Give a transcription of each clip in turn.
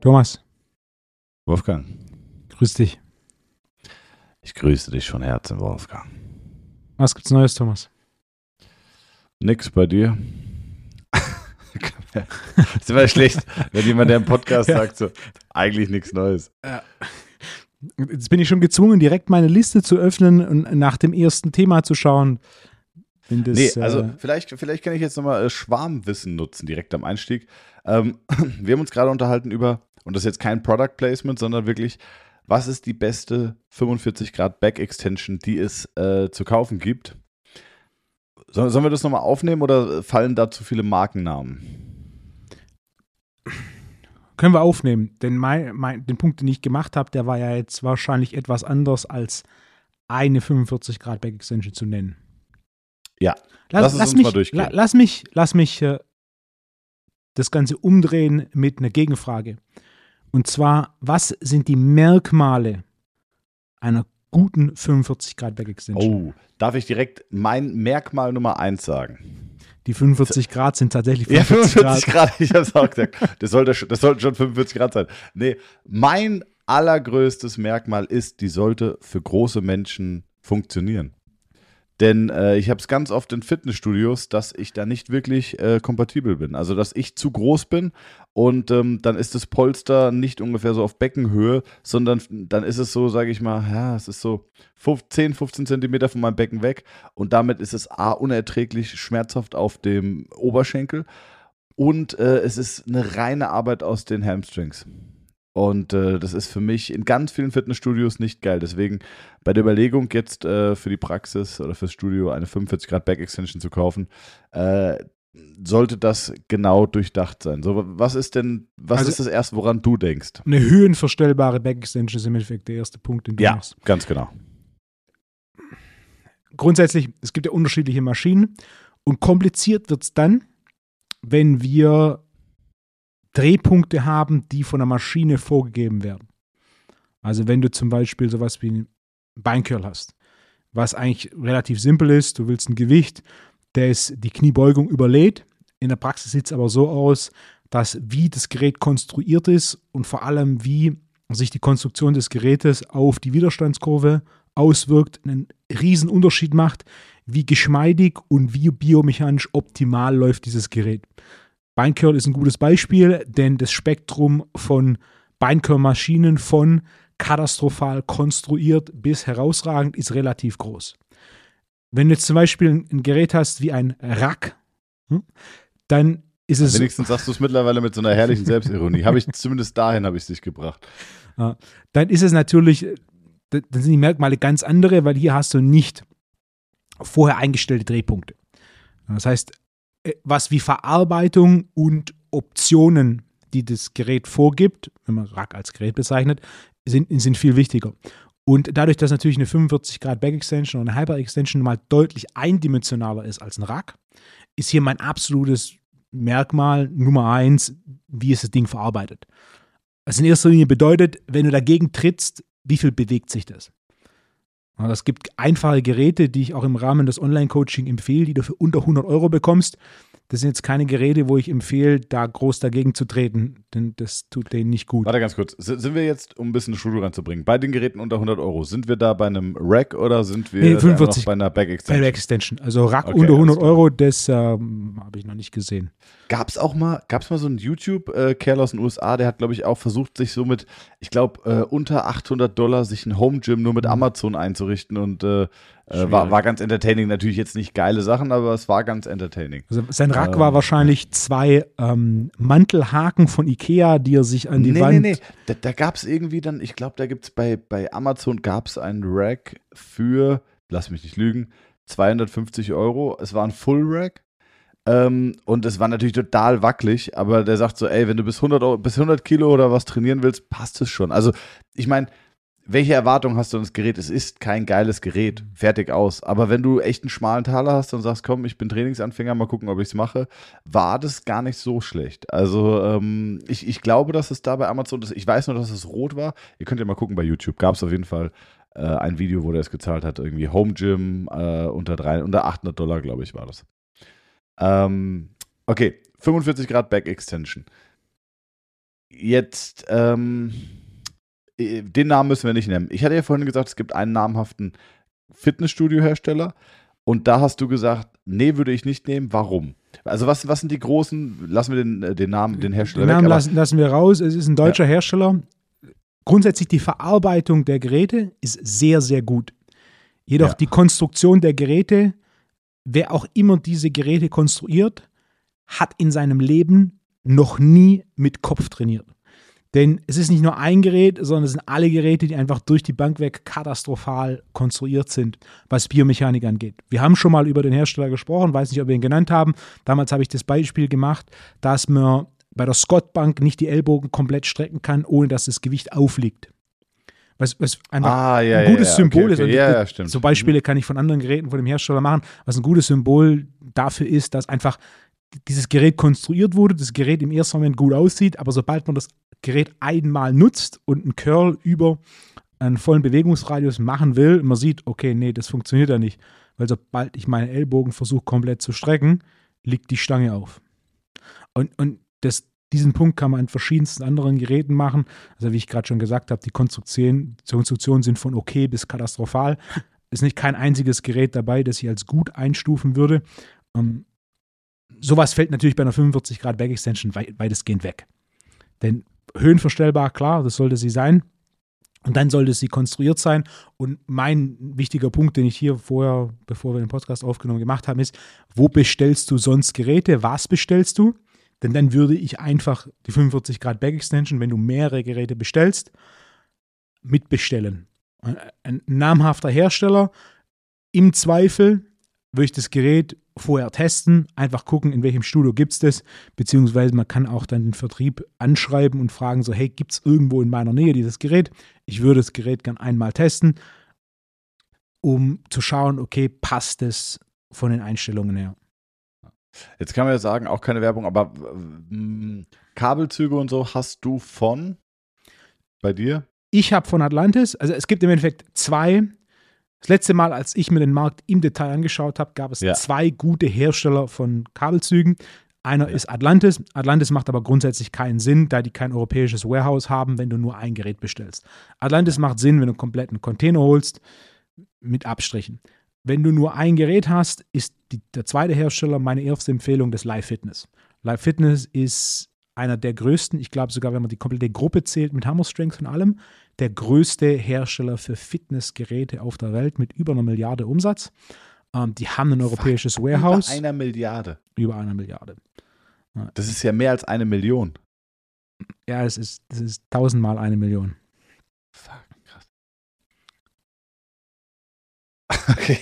Thomas, Wolfgang, grüß dich. ich grüße dich von Herzen, Wolfgang. Was gibt's Neues, Thomas? Nix bei dir? ist immer schlecht, wenn jemand, der im Podcast Ja. sagt, so, eigentlich nichts Neues. Jetzt bin ich schon gezwungen, direkt meine Liste zu öffnen und nach dem ersten Thema zu schauen. Wenn das, nee, also äh, vielleicht, vielleicht kann ich jetzt nochmal äh, Schwarmwissen nutzen, direkt am Einstieg. Ähm, wir haben uns gerade unterhalten über, und das ist jetzt kein Product Placement, sondern wirklich, was ist die beste 45 Grad Back Extension, die es äh, zu kaufen gibt? Soll, sollen wir das nochmal aufnehmen oder fallen da zu viele Markennamen? können wir aufnehmen. Denn mein, mein, den Punkt, den ich gemacht habe, der war ja jetzt wahrscheinlich etwas anders als eine 45 Grad Back Extension zu nennen. Ja, lass es uns mich, mal durchgehen. la- lass mich, lass mich äh, das Ganze umdrehen mit einer Gegenfrage. Und zwar, was sind die Merkmale einer guten 45 Grad Back Extension? Oh, darf ich direkt mein Merkmal Nummer eins sagen? Die 45 Grad sind tatsächlich Ja, 45 45 Grad, ich hab's auch gesagt. Das sollte, schon- das sollten schon 45 Grad sein. Nee, mein allergrößtes Merkmal ist, die sollte für große Menschen funktionieren. Denn äh, ich habe es ganz oft in Fitnessstudios, dass ich da nicht wirklich äh, kompatibel bin. Also, dass ich zu groß bin und ähm, dann ist das Polster nicht ungefähr so auf Beckenhöhe, sondern dann ist es so, sage ich mal, ja, es ist so 15, 10, 15 Zentimeter von meinem Becken weg und damit ist es A, unerträglich schmerzhaft auf dem Oberschenkel und äh, es ist eine reine Arbeit aus den Hamstrings. Und äh, das ist für mich in ganz vielen Fitnessstudios nicht geil. Deswegen bei der Überlegung, jetzt äh, für die Praxis oder fürs Studio eine 45 Grad Back Extension zu kaufen, äh, sollte das genau durchdacht sein. So, was ist denn, was Also- ist das erste, woran du denkst? Eine höhenverstellbare Back Extension ist im Endeffekt der erste Punkt, den du Ja, machst. ganz genau. Grundsätzlich, es gibt ja unterschiedliche Maschinen und kompliziert wird es dann, wenn wir Drehpunkte haben, die von der Maschine vorgegeben werden. Also wenn du zum Beispiel sowas wie einen Beincurl hast, was eigentlich relativ simpel ist, du willst ein Gewicht, das die Kniebeugung überlädt. In der Praxis sieht es aber so aus, dass wie das Gerät konstruiert ist und vor allem wie sich die Konstruktion des Gerätes auf die Widerstandskurve auswirkt, einen riesen Unterschied macht, wie geschmeidig und wie biomechanisch optimal läuft dieses Gerät. Beincurl ist ein gutes Beispiel, denn das Spektrum von Beincurl-Maschinen von katastrophal konstruiert bis herausragend ist relativ groß. Wenn du jetzt zum Beispiel ein Gerät hast wie ein Rack, hm, dann ist es Wenigstens sagst du es mittlerweile mit so einer herrlichen Selbstironie. habe ich zumindest dahin habe ich dich gebracht. dann ist es natürlich, dann sind die Merkmale ganz andere, weil hier hast du nicht vorher eingestellte Drehpunkte. Das heißt, was wie Verarbeitung und Optionen, die das Gerät vorgibt, wenn man Rack als Gerät bezeichnet, sind, sind viel wichtiger. Und dadurch, dass natürlich eine 45 Grad Back Extension oder eine Hyper Extension mal deutlich eindimensionaler ist als ein Rack, ist hier mein absolutes Merkmal Nummer eins, wie es das Ding verarbeitet. Was in erster Linie bedeutet, wenn du dagegen trittst, wie viel bewegt sich das? Es gibt einfache Geräte, die ich auch im Rahmen des Online-Coaching empfehle, die du für unter 100 Euro bekommst. Das sind jetzt keine Geräte, wo ich empfehle, da groß dagegen zu treten, denn das tut denen nicht gut. Warte ganz kurz. Sind wir jetzt, um ein bisschen Studio reinzubringen, bei den Geräten unter 100 Euro, sind wir da bei einem Rack oder sind wir Nee, da 45. noch bei einer Back Extension? der Extension. Also Rack Okay, unter alles 100 klar. Euro, das ähm, habe ich noch nicht gesehen. Gab es auch mal, gab es mal so einen YouTube-Kerl aus den USA, der hat, glaube ich, auch versucht, sich so mit, ich glaube, äh, unter 800 Dollar sich ein Home Gym nur mit Mhm. Amazon einzurichten und äh, äh, war, war ganz entertaining. Natürlich jetzt nicht geile Sachen, aber es war ganz entertaining. Also sein Rack Ähm, war wahrscheinlich zwei ähm, Mantelhaken von Ikea, die er sich an die nee, Wand. nee, nee. Da, da gab es irgendwie dann, ich glaube, da gibt es bei, bei Amazon gab es einen Rack für, lass mich nicht lügen, 250 Euro. Es war ein Full Rack. Ähm, und es war natürlich total wackelig, aber der sagt so, ey, wenn du bis 100, Euro, bis 100 Kilo oder was trainieren willst, passt es schon. Also, ich meine, welche Erwartung hast du an das Gerät? Es ist kein geiles Gerät, fertig aus. Aber wenn du echt einen schmalen Taler hast und sagst, komm, ich bin Trainingsanfänger, mal gucken, ob ich es mache, war das gar nicht so schlecht. Also ähm, ich, ich glaube, dass es da bei Amazon. Ich weiß nur, dass es rot war. Ihr könnt ja mal gucken bei YouTube. Gab es auf jeden Fall äh, ein Video, wo der es gezahlt hat, irgendwie Home Gym äh, unter, drei, unter 800 Dollar, glaube ich, war das. Ähm, okay, 45 Grad Back Extension. Jetzt, ähm, äh, den Namen müssen wir nicht nennen. Ich hatte ja vorhin gesagt, es gibt einen namhaften Fitnessstudio-Hersteller. Und da hast du gesagt, nee, würde ich nicht nehmen. Warum? Also was, was sind die großen, lassen wir den, äh, den Namen, den Hersteller Den Namen weg, lassen, lassen wir raus. Es ist ein deutscher ja. Hersteller. Grundsätzlich die Verarbeitung der Geräte ist sehr, sehr gut. Jedoch ja. die Konstruktion der Geräte, wer auch immer diese Geräte konstruiert, hat in seinem Leben noch nie mit Kopf trainiert. Denn es ist nicht nur ein Gerät, sondern es sind alle Geräte, die einfach durch die Bank weg katastrophal konstruiert sind, was Biomechanik angeht. Wir haben schon mal über den Hersteller gesprochen, weiß nicht, ob wir ihn genannt haben. Damals habe ich das Beispiel gemacht, dass man bei der Scott Bank nicht die Ellbogen komplett strecken kann, ohne dass das Gewicht aufliegt. Was, was einfach ah, ja, ein gutes ja, Symbol okay, okay. ist. Ja, ja, stimmt. So Beispiele kann ich von anderen Geräten von dem Hersteller machen, was ein gutes Symbol dafür ist, dass einfach dieses Gerät konstruiert wurde, das Gerät im ersten Moment gut aussieht, aber sobald man das Gerät einmal nutzt und einen Curl über einen vollen Bewegungsradius machen will, man sieht, okay, nee, das funktioniert ja nicht, weil sobald ich meinen Ellbogen versuche komplett zu strecken, liegt die Stange auf. Und, und das, diesen Punkt kann man an verschiedensten anderen Geräten machen. Also wie ich gerade schon gesagt habe, die Konstruktionen, Konstruktionen sind von okay bis katastrophal. Ist nicht kein einziges Gerät dabei, das ich als gut einstufen würde. Ähm, sowas fällt natürlich bei einer 45 Grad Back Extension weitestgehend weg. Denn höhenverstellbar, klar, das sollte sie sein. Und dann sollte sie konstruiert sein. Und mein wichtiger Punkt, den ich hier vorher, bevor wir den Podcast aufgenommen gemacht haben, ist, wo bestellst du sonst Geräte? Was bestellst du? Denn dann würde ich einfach die 45 Grad Back Extension, wenn du mehrere Geräte bestellst, mitbestellen. Ein namhafter Hersteller, im Zweifel würde ich das Gerät vorher testen, einfach gucken, in welchem Studio gibt es das, beziehungsweise man kann auch dann den Vertrieb anschreiben und fragen so, hey, gibt es irgendwo in meiner Nähe dieses Gerät? Ich würde das Gerät gern einmal testen, um zu schauen, okay, passt es von den Einstellungen her. Jetzt kann man ja sagen, auch keine Werbung, aber äh, Kabelzüge und so hast du von bei dir? Ich habe von Atlantis, also es gibt im Endeffekt zwei das letzte Mal, als ich mir den Markt im Detail angeschaut habe, gab es ja. zwei gute Hersteller von Kabelzügen. Einer ja. ist Atlantis. Atlantis macht aber grundsätzlich keinen Sinn, da die kein europäisches Warehouse haben, wenn du nur ein Gerät bestellst. Atlantis macht Sinn, wenn du einen kompletten Container holst, mit Abstrichen. Wenn du nur ein Gerät hast, ist die, der zweite Hersteller meine erste Empfehlung das Live Fitness. Live Fitness ist einer der größten, ich glaube sogar, wenn man die komplette Gruppe zählt mit Hammer Strength und allem, der größte Hersteller für Fitnessgeräte auf der Welt mit über einer Milliarde Umsatz. Ähm, die haben ein europäisches Fuck, Warehouse. Über einer Milliarde. Über einer Milliarde. Das ist ja mehr als eine Million. Ja, es ist, das ist tausendmal eine Million. Fuck, krass. Okay.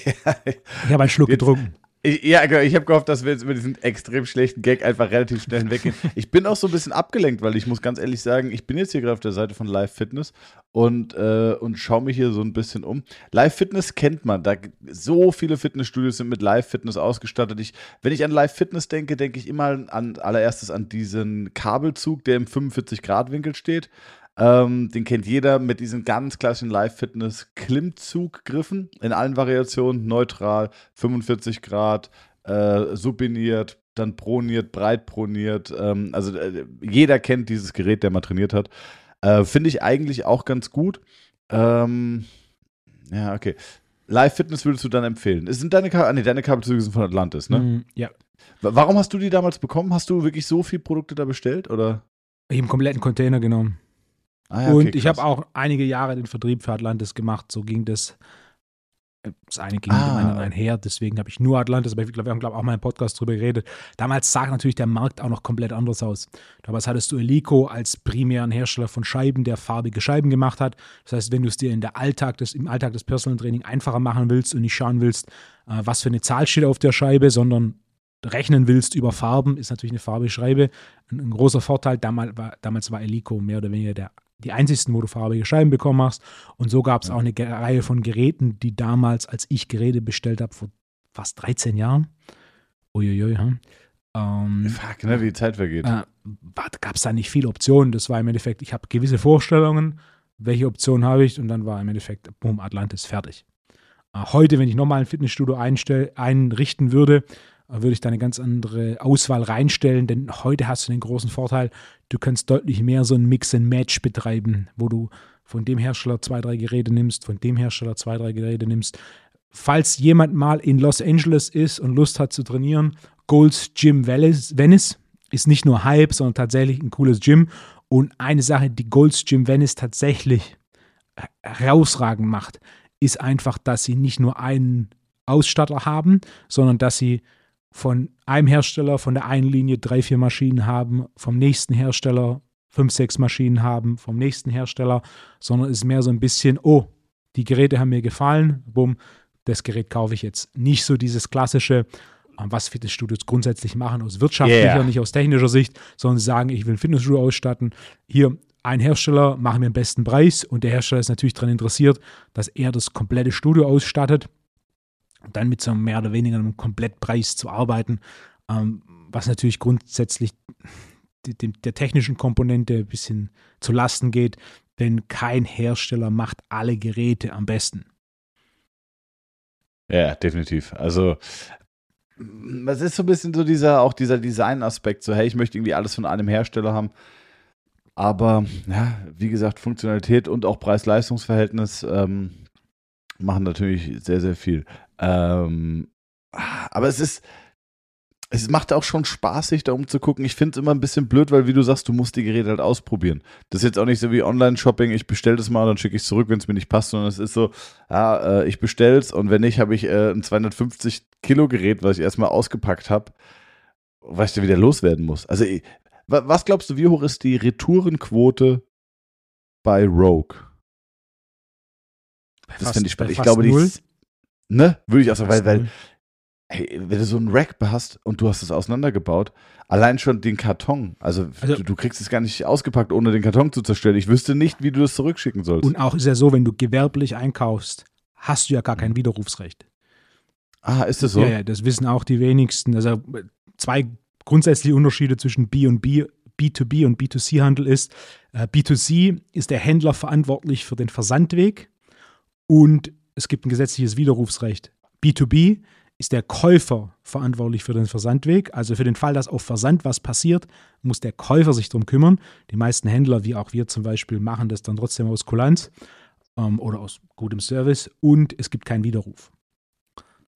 ich habe einen Schluck Jetzt, getrunken. Ich, ja, genau, ich habe gehofft, dass wir jetzt über diesen extrem schlechten Gag einfach relativ schnell hinweggehen. Ich bin auch so ein bisschen abgelenkt, weil ich muss ganz ehrlich sagen, ich bin jetzt hier gerade auf der Seite von Live Fitness und, äh, und schaue mich hier so ein bisschen um. Live Fitness kennt man. Da so viele Fitnessstudios sind mit Live Fitness ausgestattet. Ich, wenn ich an Live Fitness denke, denke ich immer an allererstes an diesen Kabelzug, der im 45-Grad-Winkel steht. Ähm, den kennt jeder mit diesen ganz klassischen Live-Fitness-Klimmzug-Griffen in allen Variationen. Neutral, 45 Grad, äh, supiniert, dann proniert, breit proniert. Ähm, also äh, jeder kennt dieses Gerät, der mal trainiert hat. Äh, Finde ich eigentlich auch ganz gut. Ähm, ja, okay. Live-Fitness würdest du dann empfehlen? Sind deine, Ka ah, nee, deine Kabelzüge sind von Atlantis, ne? Mm, ja. Warum hast du die damals bekommen? Hast du wirklich so viele Produkte da bestellt? Oder? Ich habe einen kompletten Container genommen. Ah, ja, okay, und ich habe auch einige Jahre den Vertrieb für Atlantis gemacht. So ging das. Das eine ging ah. mit dem anderen einher, deswegen habe ich nur Atlantis, aber wir haben, glaube ich, auch mal im Podcast drüber geredet. Damals sah natürlich der Markt auch noch komplett anders aus. Damals hattest du Elico als primären Hersteller von Scheiben, der farbige Scheiben gemacht hat. Das heißt, wenn du es dir in der Alltag des, im Alltag des Personal Training einfacher machen willst und nicht schauen willst, äh, was für eine Zahl steht auf der Scheibe, sondern rechnen willst über Farben, ist natürlich eine farbige Scheibe ein, ein großer Vorteil. Damals war, damals war Elico mehr oder weniger der die einzigsten, wo du farbige Scheiben bekommen hast. Und so gab es auch eine Reihe von Geräten, die damals, als ich Geräte bestellt habe, vor fast 13 Jahren, uiuiui, hm, ähm, Fuck, ne, wie die Zeit vergeht. Äh, gab es da nicht viele Optionen. Das war im Endeffekt, ich habe gewisse Vorstellungen, welche Option habe ich? Und dann war im Endeffekt, boom, Atlantis fertig. Äh, heute, wenn ich nochmal ein Fitnessstudio einrichten würde, würde ich da eine ganz andere Auswahl reinstellen, denn heute hast du den großen Vorteil, du kannst deutlich mehr so ein Mix and Match betreiben, wo du von dem Hersteller zwei, drei Geräte nimmst, von dem Hersteller zwei, drei Geräte nimmst. Falls jemand mal in Los Angeles ist und Lust hat zu trainieren, Gold's Gym Venice ist nicht nur Hype, sondern tatsächlich ein cooles Gym. Und eine Sache, die Gold's Gym Venice tatsächlich herausragend macht, ist einfach, dass sie nicht nur einen Ausstatter haben, sondern dass sie von einem Hersteller, von der einen Linie drei, vier Maschinen haben, vom nächsten Hersteller fünf, sechs Maschinen haben, vom nächsten Hersteller, sondern es ist mehr so ein bisschen, oh, die Geräte haben mir gefallen, bumm, das Gerät kaufe ich jetzt. Nicht so dieses klassische, was Fitnessstudios grundsätzlich machen, aus wirtschaftlicher, yeah. nicht aus technischer Sicht, sondern sie sagen, ich will ein Fitnessstudio ausstatten. Hier, ein Hersteller, machen mir den besten Preis und der Hersteller ist natürlich daran interessiert, dass er das komplette Studio ausstattet dann mit so einem mehr oder weniger einem Komplettpreis zu arbeiten, ähm, was natürlich grundsätzlich die, der technischen Komponente ein bisschen zu Lasten geht, denn kein Hersteller macht alle Geräte am besten. Ja, definitiv. Also es ist so ein bisschen so dieser, auch dieser Design-Aspekt, so hey, ich möchte irgendwie alles von einem Hersteller haben. Aber ja, wie gesagt, Funktionalität und auch Preis-Leistungs-Verhältnis ähm, machen natürlich sehr, sehr viel. Ähm, aber es ist, es macht auch schon Spaß, sich da umzugucken. Ich finde es immer ein bisschen blöd, weil, wie du sagst, du musst die Geräte halt ausprobieren. Das ist jetzt auch nicht so wie Online-Shopping, ich bestelle das mal, dann schicke ich es zurück, wenn es mir nicht passt, sondern es ist so, ja, äh, ich bestelle es und wenn nicht, habe ich äh, ein 250-Kilo-Gerät, was ich erstmal ausgepackt habe, was ich dann wieder loswerden muss. Also, was glaubst du, wie hoch ist die Retourenquote bei Rogue? Das finde ich spannend. Ich glaube, die. Ne? Würde ich auch sagen, weil, weil hey, wenn du so einen Rack hast und du hast es auseinandergebaut, allein schon den Karton, also, also du, du, kriegst es gar nicht ausgepackt, ohne den Karton zu zerstören. Ich wüsste nicht, wie du das zurückschicken sollst. Und auch ist ja so, wenn du gewerblich einkaufst, hast du ja gar kein mhm. Widerrufsrecht. Ah, ist das so? Ja, ja, das wissen auch die wenigsten. Also zwei grundsätzliche Unterschiede zwischen B und B, B2B und B2C-Handel ist, äh, B2C ist der Händler verantwortlich für den Versandweg und es gibt ein gesetzliches Widerrufsrecht. B2B ist der Käufer verantwortlich für den Versandweg. Also für den Fall, dass auf Versand was passiert, muss der Käufer sich darum kümmern. Die meisten Händler, wie auch wir zum Beispiel, machen das dann trotzdem aus Kulanz ähm, oder aus gutem Service und es gibt keinen Widerruf.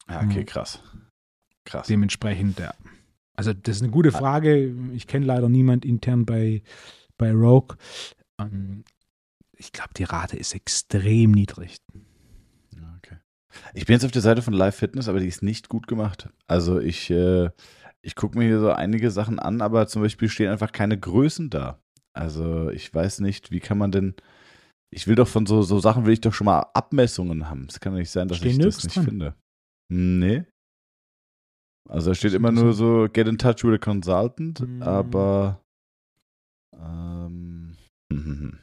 Ja, okay, krass. Krass. Dementsprechend, ja. Also das ist eine gute Frage. Ich kenne leider niemand intern bei, bei Rogue. Ähm, ich glaube, die Rate ist extrem niedrig. Ich bin jetzt auf der Seite von Live Fitness, aber die ist nicht gut gemacht. Also ich, äh, ich gucke mir hier so einige Sachen an, aber zum Beispiel stehen einfach keine Größen da. Also ich weiß nicht, wie kann man denn. Ich will doch von so, so Sachen will ich doch schon mal Abmessungen haben. Es kann doch nicht sein, dass Stehen ich das nicht dran. finde. Nee. Also da steht immer nur so Get in touch with a consultant, mhm. aber ähm,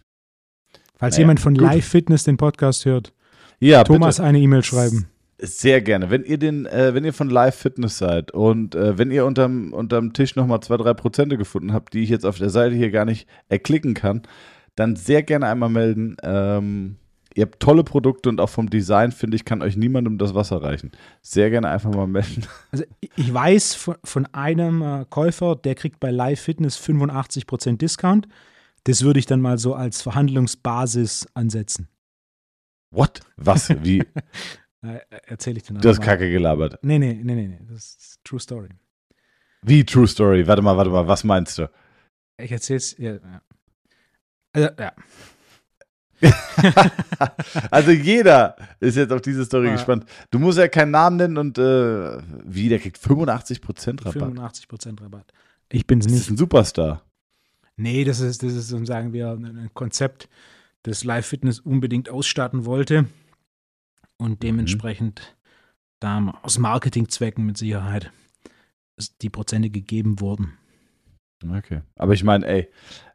Falls naja, jemand von gut. Live Fitness den Podcast hört, ja, Thomas bitte. eine E-Mail schreiben. Sehr gerne. Wenn ihr den, äh, wenn ihr von Live Fitness seid und äh, wenn ihr unterm, unterm Tisch nochmal zwei, drei Prozente gefunden habt, die ich jetzt auf der Seite hier gar nicht erklicken kann, dann sehr gerne einmal melden. Ähm, ihr habt tolle Produkte und auch vom Design, finde ich, kann euch niemandem das Wasser reichen. Sehr gerne einfach mal melden. Also ich weiß von, von einem äh, Käufer, der kriegt bei Live Fitness 85% Discount. Das würde ich dann mal so als Verhandlungsbasis ansetzen. What? Was? Wie? Erzähle ich dir Du hast Kacke gelabert. Nee, nee, nee, nee, nee. Das ist True Story. Wie True Story? Warte mal, warte mal, was meinst du? Ich erzähl's, ja. ja. Also, ja. also jeder ist jetzt auf diese Story ja. gespannt. Du musst ja keinen Namen nennen und äh, wie, der kriegt 85% Rabatt. 85% Rabatt. Ich bin's nicht. Das ist ein Superstar. Nee, das ist, das ist, sagen wir, ein Konzept, das Live Fitness unbedingt ausstatten wollte und mhm. dementsprechend mhm. da aus Marketingzwecken mit Sicherheit die Prozente gegeben wurden. Okay. Aber ich meine, ey,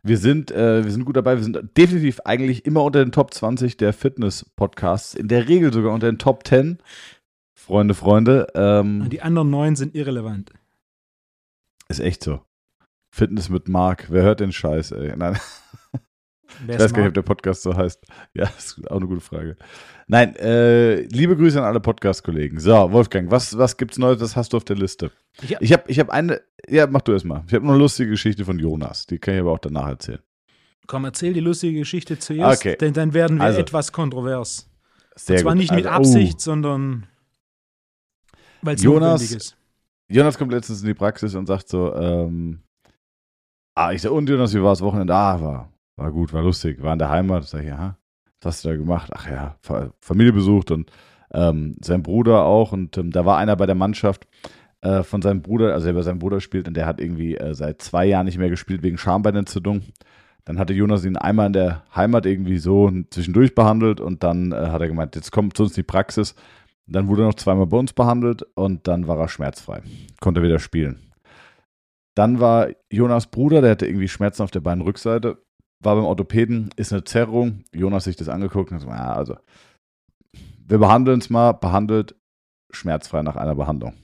wir sind, äh, wir sind gut dabei. Wir sind definitiv eigentlich immer unter den Top 20 der Fitness-Podcasts. In der Regel sogar unter den Top 10. Freunde, Freunde. Ähm, die anderen neun sind irrelevant. Ist echt so. Fitness mit Mark. Wer hört den Scheiß, ey? Nein. Ich weiß gar nicht, ob der Podcast so heißt. Ja, das ist auch eine gute Frage. Nein, äh, liebe Grüße an alle Podcast-Kollegen. So, Wolfgang, was, was gibt's Neues? Was hast du auf der Liste? Ja. Ich habe ich hab eine, ja, mach du erst mal. Ich habe eine lustige Geschichte von Jonas. Die kann ich aber auch danach erzählen. Komm, erzähl die lustige Geschichte zuerst, okay. denn dann werden wir also, etwas kontrovers. Sehr Und zwar gut. nicht mit also, Absicht, oh. sondern weil es notwendig ist. Jonas kommt letztens in die Praxis und sagt so, ähm, ah, ich sag, und Jonas, wie war das Wochenende? Ah, war, war gut, war lustig, war in der Heimat. Sag ich, ja, was hast du da gemacht? Ach ja, Familie besucht und ähm, sein Bruder auch. Und ähm, da war einer bei der Mannschaft äh, von seinem Bruder, also der bei seinem Bruder spielt und der hat irgendwie äh, seit zwei Jahren nicht mehr gespielt wegen Schambeinentzündung. Dann hatte Jonas ihn einmal in der Heimat irgendwie so zwischendurch behandelt und dann äh, hat er gemeint, jetzt kommt zu uns die Praxis. Dann wurde er noch zweimal bei uns behandelt und dann war er schmerzfrei. Konnte wieder spielen. Dann war Jonas Bruder, der hatte irgendwie Schmerzen auf der Beinrückseite, war beim Orthopäden, ist eine Zerrung. Jonas sich das angeguckt und gesagt, ja, also, wir behandeln es mal, behandelt, schmerzfrei nach einer Behandlung.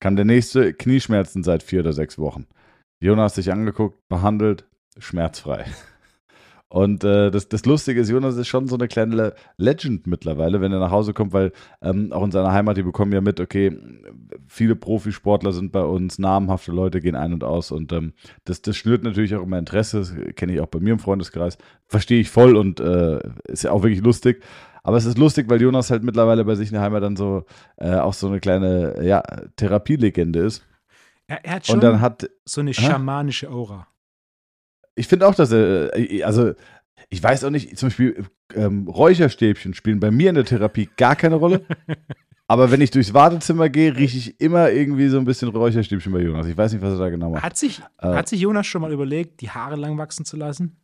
Kam der nächste, Knieschmerzen seit vier oder sechs Wochen. Jonas sich angeguckt, behandelt, schmerzfrei. Und äh, das, das Lustige ist, Jonas ist schon so eine kleine Legend mittlerweile, wenn er nach Hause kommt, weil ähm, auch in seiner Heimat, die bekommen ja mit, okay, viele Profisportler sind bei uns, namhafte Leute gehen ein und aus und ähm, das, das schnürt natürlich auch immer Interesse, das kenne ich auch bei mir im Freundeskreis, verstehe ich voll und äh, ist ja auch wirklich lustig. Aber es ist lustig, weil Jonas halt mittlerweile bei sich in der Heimat dann so äh, auch so eine kleine ja, Therapielegende ist. Er, er hat schon und dann hat, so eine schamanische Aura ich finde auch, dass er, äh, also ich weiß auch nicht, zum Beispiel ähm, Räucherstäbchen spielen bei mir in der Therapie gar keine Rolle. Aber wenn ich durchs Wartezimmer gehe, rieche ich immer irgendwie so ein bisschen Räucherstäbchen bei Jonas. Ich weiß nicht, was er da genau macht. Hat sich, äh, hat sich Jonas schon mal überlegt, die Haare lang wachsen zu lassen?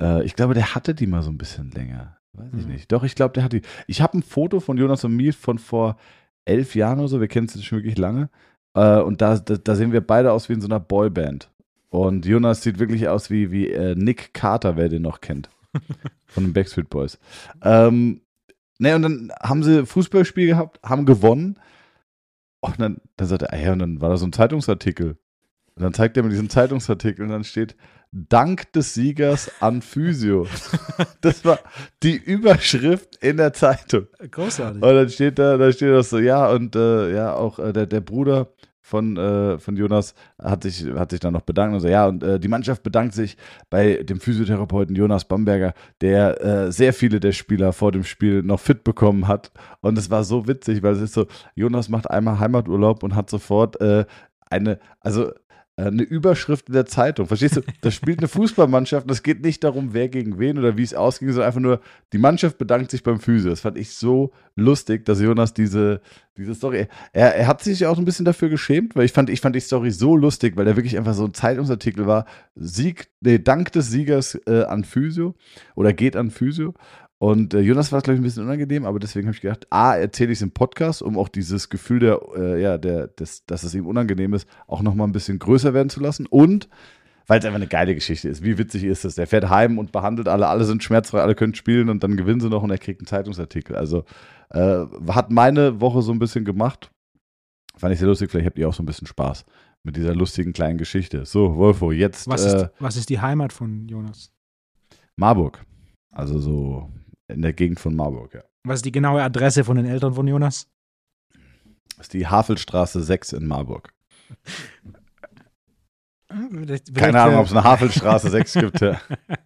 Äh, ich glaube, der hatte die mal so ein bisschen länger. Weiß ich mhm. nicht. Doch, ich glaube, der hat die. Ich habe ein Foto von Jonas und mir von vor elf Jahren oder so. Wir kennen es schon wirklich lange. Äh, und da, da, da, sehen wir beide aus wie in so einer Boyband. Und Jonas sieht wirklich aus wie, wie äh, Nick Carter, wer den noch kennt. Von den Backstreet Boys. Ähm, ne, und dann haben sie Fußballspiel gehabt, haben gewonnen. Und dann, dann sagt er, ah ja, und dann war da so ein Zeitungsartikel. Und dann zeigt er mir diesen Zeitungsartikel und dann steht, Dank des Siegers an Physio. Das war die Überschrift in der Zeitung. Großartig. Und dann steht da, da steht das so, ja, und äh, ja, auch äh, der, der Bruder von, äh, von Jonas hat sich, hat sich dann noch bedankt und so, ja, und äh, die Mannschaft bedankt sich bei dem Physiotherapeuten Jonas Bamberger, der äh, sehr viele der Spieler vor dem Spiel noch fit bekommen hat. Und es war so witzig, weil es ist so, Jonas macht einmal Heimaturlaub und hat sofort äh, eine, also eine Überschrift in der Zeitung. Verstehst du? Da spielt eine Fußballmannschaft und es geht nicht darum, wer gegen wen oder wie es ausging, sondern einfach nur, die Mannschaft bedankt sich beim Physio. Das fand ich so lustig, dass Jonas diese, diese Story. Er, er hat sich auch ein bisschen dafür geschämt, weil ich fand, ich fand die Story so lustig, weil der wirklich einfach so ein Zeitungsartikel war. Sieg, nee, Dank des Siegers äh, an Physio oder geht an Physio. Und äh, Jonas war es, glaube ich, ein bisschen unangenehm, aber deswegen habe ich gedacht, A, erzähle ich es im Podcast, um auch dieses Gefühl, der, äh, ja, der, des, dass es ihm unangenehm ist, auch nochmal ein bisschen größer werden zu lassen. Und weil es einfach eine geile Geschichte ist. Wie witzig ist es? Der fährt heim und behandelt alle, alle sind schmerzfrei, alle können spielen und dann gewinnen sie noch und er kriegt einen Zeitungsartikel. Also äh, hat meine Woche so ein bisschen gemacht. Fand ich sehr lustig, vielleicht habt ihr auch so ein bisschen Spaß mit dieser lustigen kleinen Geschichte. So, Wolfo, jetzt. Was, ist, äh, was ist die Heimat von Jonas? Marburg. Also so in der Gegend von Marburg, ja. Was ist die genaue Adresse von den Eltern von Jonas? Das ist die Havelstraße 6 in Marburg. Vielleicht, Keine Ahnung, ob es eine Havelstraße 6 gibt. Ja.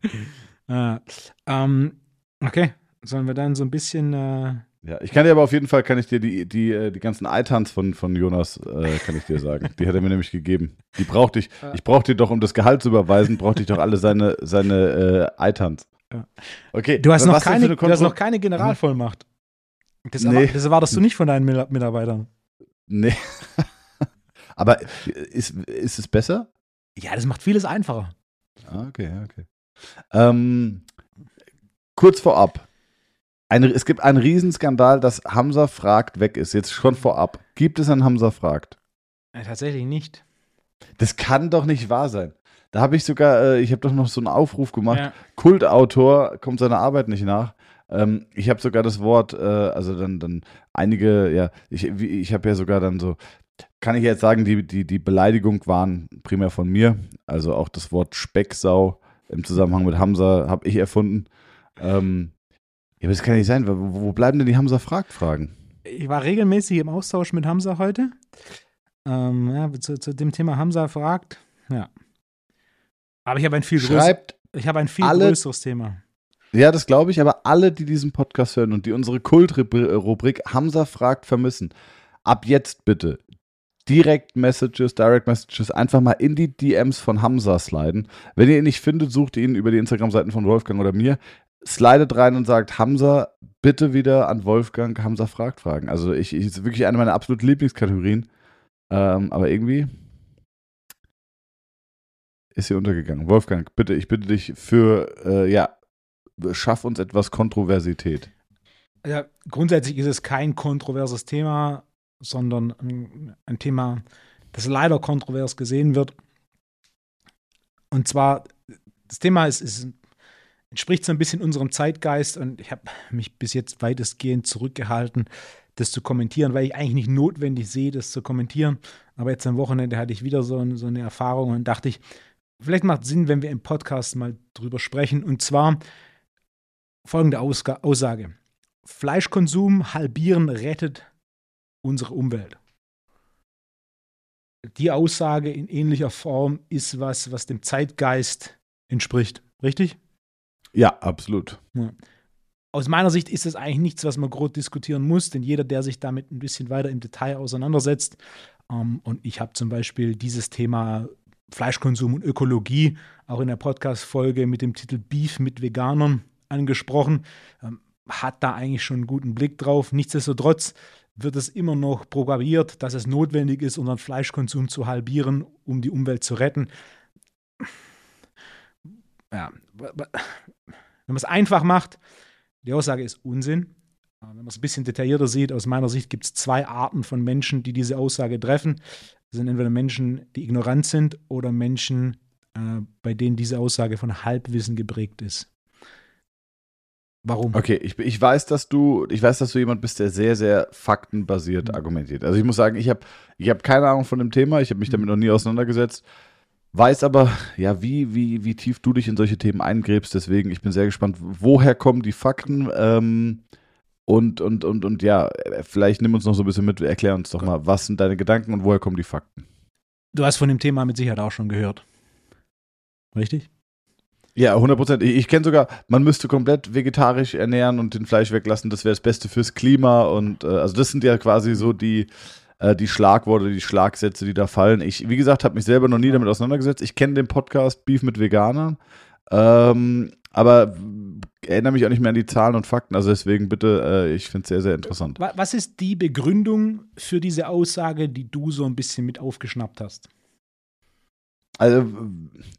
ah, ähm, okay, sollen wir dann so ein bisschen. Äh ja, ich kann dir aber auf jeden Fall, kann ich dir die, die, äh, die ganzen Eitans von, von Jonas, äh, kann ich dir sagen. Die hat er mir nämlich gegeben. Die brauchte ich, ah. ich brauchte doch, um das Gehalt zu überweisen, brauchte ich doch alle seine, seine äh, Eitans. Ja. Okay. Du hast, noch keine, du hast noch keine Generalvollmacht. Das, nee. das erwartest du nicht von deinen Mitarbeitern. Nee. Aber ist, ist es besser? Ja, das macht vieles einfacher. Ah, okay, okay. Ähm, kurz vorab. Eine, es gibt einen Riesenskandal, dass Hamza fragt weg ist. Jetzt schon vorab. Gibt es einen Hamza fragt? Ja, tatsächlich nicht. Das kann doch nicht wahr sein. Da habe ich sogar, äh, ich habe doch noch so einen Aufruf gemacht. Ja. Kultautor kommt seiner Arbeit nicht nach. Ähm, ich habe sogar das Wort, äh, also dann, dann einige, ja, ich, ich habe ja sogar dann so, kann ich jetzt sagen, die, die, die Beleidigung waren primär von mir. Also auch das Wort Specksau im Zusammenhang mit Hamza, habe ich erfunden. Ähm, ja, aber das kann nicht sein. Wo, wo bleiben denn die Hamza fragt Fragen? Ich war regelmäßig im Austausch mit Hamza heute. Ähm, ja, zu, zu, dem Thema Hamza fragt. Ja. Aber ich habe ein viel, größ ich habe ein viel alle, größeres Thema. Ja, das glaube ich, aber alle, die diesen Podcast hören und die unsere Kultrubrik Hamza fragt vermissen, ab jetzt bitte direkt Messages, Direct Messages einfach mal in die DMs von Hamza sliden. Wenn ihr ihn nicht findet, sucht ihn über die Instagram-Seiten von Wolfgang oder mir. Slidet rein und sagt, Hamza, bitte wieder an Wolfgang, Hamza fragt Fragen. Also ich, ich ist wirklich eine meiner absoluten Lieblingskategorien. Ähm, aber irgendwie ist hier untergegangen. Wolfgang, bitte, ich bitte dich für, äh, ja, schaff uns etwas Kontroversität. Ja, grundsätzlich ist es kein kontroverses Thema, sondern ein, Thema, das leider kontrovers gesehen wird. Und zwar, das Thema ist, ist, entspricht so ein bisschen unserem Zeitgeist und ich habe mich bis jetzt weitestgehend zurückgehalten, das zu kommentieren, weil ich eigentlich nicht notwendig sehe, das zu kommentieren. Aber jetzt am Wochenende hatte ich wieder so, so eine Erfahrung und dachte ich, vielleicht macht es Sinn, wenn wir im Podcast mal drüber sprechen. Und zwar folgende Aussage. Fleischkonsum halbieren rettet unsere Umwelt. Die Aussage in ähnlicher Form ist was, was dem Zeitgeist entspricht. Richtig? Ja, absolut. Ja. Aus meiner Sicht ist es eigentlich nichts, was man groß diskutieren muss, denn jeder, der sich damit ein bisschen weiter im Detail auseinandersetzt, ähm, und ich habe zum Beispiel dieses Thema Fleischkonsum und Ökologie auch in der Podcast-Folge mit dem Titel Beef mit Veganern angesprochen, ähm, hat da eigentlich schon einen guten Blick drauf. Nichtsdestotrotz wird es immer noch propagiert, dass es notwendig ist, unseren Fleischkonsum zu halbieren, um die Umwelt zu retten. Ja, wenn man es einfach macht, die Aussage ist Unsinn. Wenn man es ein bisschen detaillierter sieht, aus meiner Sicht gibt es zwei Arten von Menschen, die diese Aussage treffen. Das sind entweder Menschen, die ignorant sind oder Menschen, äh, bei denen diese Aussage von Halbwissen geprägt ist. Warum? Okay, ich, ich weiß, dass du, ich weiß, dass du jemand bist, der sehr, sehr faktenbasiert mhm. argumentiert. Also ich muss sagen, ich habe ich hab keine Ahnung von dem Thema, ich habe mich damit noch nie auseinandergesetzt. Weiß aber, ja, wie, wie, wie tief du dich in solche Themen eingräbst. Deswegen, ich bin sehr gespannt, woher kommen die Fakten? Ähm, und, und, und, und ja, vielleicht nimm uns noch so ein bisschen mit, erklär uns doch mal, was sind deine Gedanken und woher kommen die Fakten? Du hast von dem Thema mit Sicherheit auch schon gehört. Richtig? Ja, 100 Prozent. Ich, ich kenne sogar, man müsste komplett vegetarisch ernähren und den Fleisch weglassen. Das wäre das Beste fürs Klima. Und äh, also das sind ja quasi so die, äh, die Schlagworte, die Schlagsätze, die da fallen. Ich, wie gesagt, habe mich selber noch nie damit auseinandergesetzt. Ich kenne den Podcast Beef mit Veganern. Ähm, aber erinnere mich auch nicht mehr an die Zahlen und Fakten. Also deswegen bitte, äh, ich finde es sehr, sehr interessant. Was ist die Begründung für diese Aussage, die du so ein bisschen mit aufgeschnappt hast? Also,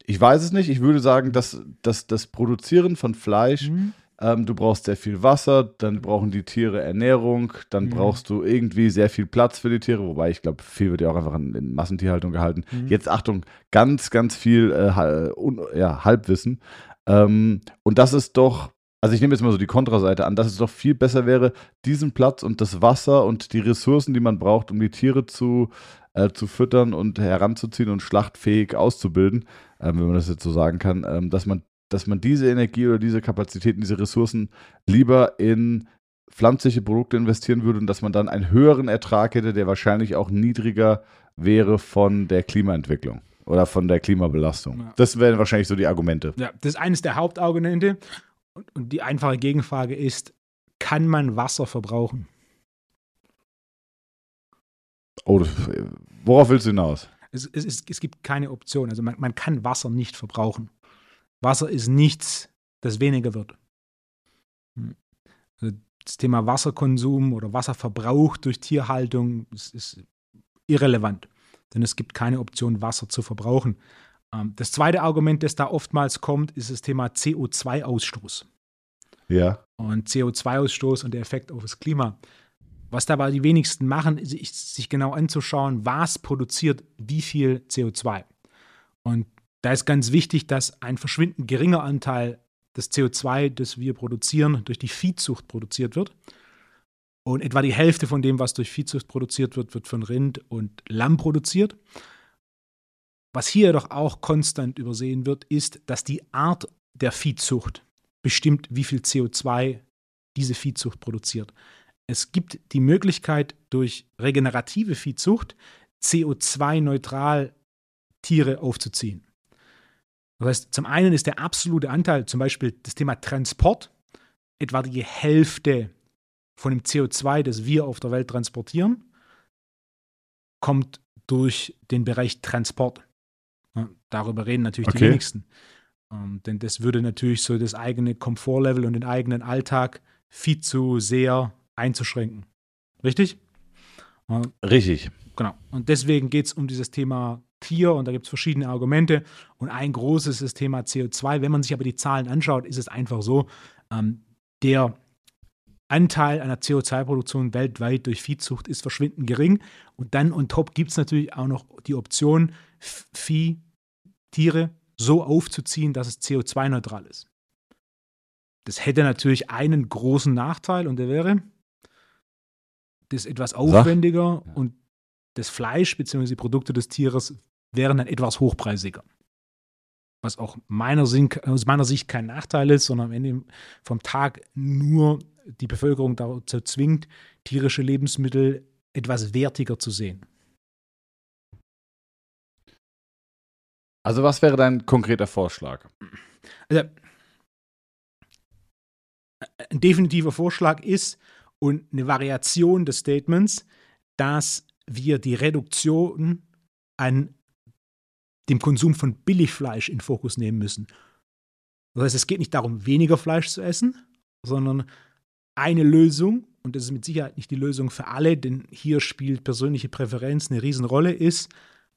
ich weiß es nicht. Ich würde sagen, dass, dass das Produzieren von Fleisch, mhm. ähm, du brauchst sehr viel Wasser, dann brauchen die Tiere Ernährung, dann mhm. brauchst du irgendwie sehr viel Platz für die Tiere, wobei ich glaube, viel wird ja auch einfach in, in Massentierhaltung gehalten. Mhm. Jetzt Achtung, ganz, ganz viel äh, ja, Halbwissen. Ähm, und das ist doch also ich nehme jetzt mal so die Kontraseite an, dass es doch viel besser wäre, diesen Platz und das Wasser und die Ressourcen, die man braucht, um die Tiere zu äh, zu füttern und heranzuziehen und schlachtfähig auszubilden, ähm, wenn man das jetzt so sagen kann, ähm, dass man dass man diese Energie oder diese Kapazitäten, diese Ressourcen lieber in pflanzliche Produkte investieren würde und dass man dann einen höheren Ertrag hätte, der wahrscheinlich auch niedriger wäre von der Klimaentwicklung oder von der Klimabelastung. Ja. Das wären wahrscheinlich so die Argumente. Ja, das ist eines der Hauptargumente. Und, und die einfache Gegenfrage ist, kann man Wasser verbrauchen? Oh, worauf willst du hinaus? Es, es, es gibt keine Option. Also man, man kann Wasser nicht verbrauchen. Wasser ist nichts, das weniger wird. Hm. Also das Thema Wasserkonsum oder Wasserverbrauch durch Tierhaltung ist, ist irrelevant, denn es gibt keine Option, Wasser zu verbrauchen. Ähm, das zweite Argument, das da oftmals kommt, ist das Thema CO2-Ausstoß. Ja. Und CO2-Ausstoß und der Effekt auf das Klima. Was dabei die wenigsten machen, ist sich genau anzuschauen, was produziert wie viel CO2. Und da ist ganz wichtig, dass ein verschwindend geringer Anteil des CO2, das wir produzieren, durch die Viehzucht produziert wird. Und etwa die Hälfte von dem, was durch Viehzucht produziert wird, wird von Rind und Lamm produziert. Was hier doch auch konstant übersehen wird, ist, dass die Art der Viehzucht bestimmt, wie viel CO2 diese Viehzucht produziert. Es gibt die Möglichkeit, durch regenerative Viehzucht CO2-neutral Tiere aufzuziehen. Das heißt, zum einen ist der absolute Anteil, zum Beispiel das Thema Transport, etwa die Hälfte von dem CO2, das wir auf der Welt transportieren, kommt durch den Bereich Transport. Darüber reden natürlich okay. die wenigsten. Ähm, denn das würde natürlich so das eigene Komfortlevel und den eigenen Alltag viel zu sehr einzuschränken. Richtig? Richtig. Genau. Und deswegen geht es um dieses Thema Tier und da gibt es verschiedene Argumente. Und ein großes ist das Thema CO2. Wenn man sich aber die Zahlen anschaut, ist es einfach so, ähm, der Anteil einer CO2-Produktion weltweit durch Viehzucht ist verschwindend gering. Und dann on top gibt es natürlich auch noch die Option, Vieh, Tiere so aufzuziehen, dass es CO2-neutral ist. Das hätte natürlich einen großen Nachteil und der wäre, das ist etwas aufwendiger Sag. und das Fleisch bzw. die Produkte des Tieres wären dann etwas hochpreisiger. Was auch meiner Sicht, aus meiner Sicht kein Nachteil ist, sondern am Ende vom Tag nur die Bevölkerung dazu zwingt, tierische Lebensmittel etwas wertiger zu sehen. Also was wäre dein konkreter Vorschlag? Also, ein definitiver Vorschlag ist und eine Variation des Statements, dass wir die Reduktion an dem Konsum von Billigfleisch in Fokus nehmen müssen. Das heißt, es geht nicht darum, weniger Fleisch zu essen, sondern eine Lösung, und das ist mit Sicherheit nicht die Lösung für alle, denn hier spielt persönliche Präferenz eine Riesenrolle, ist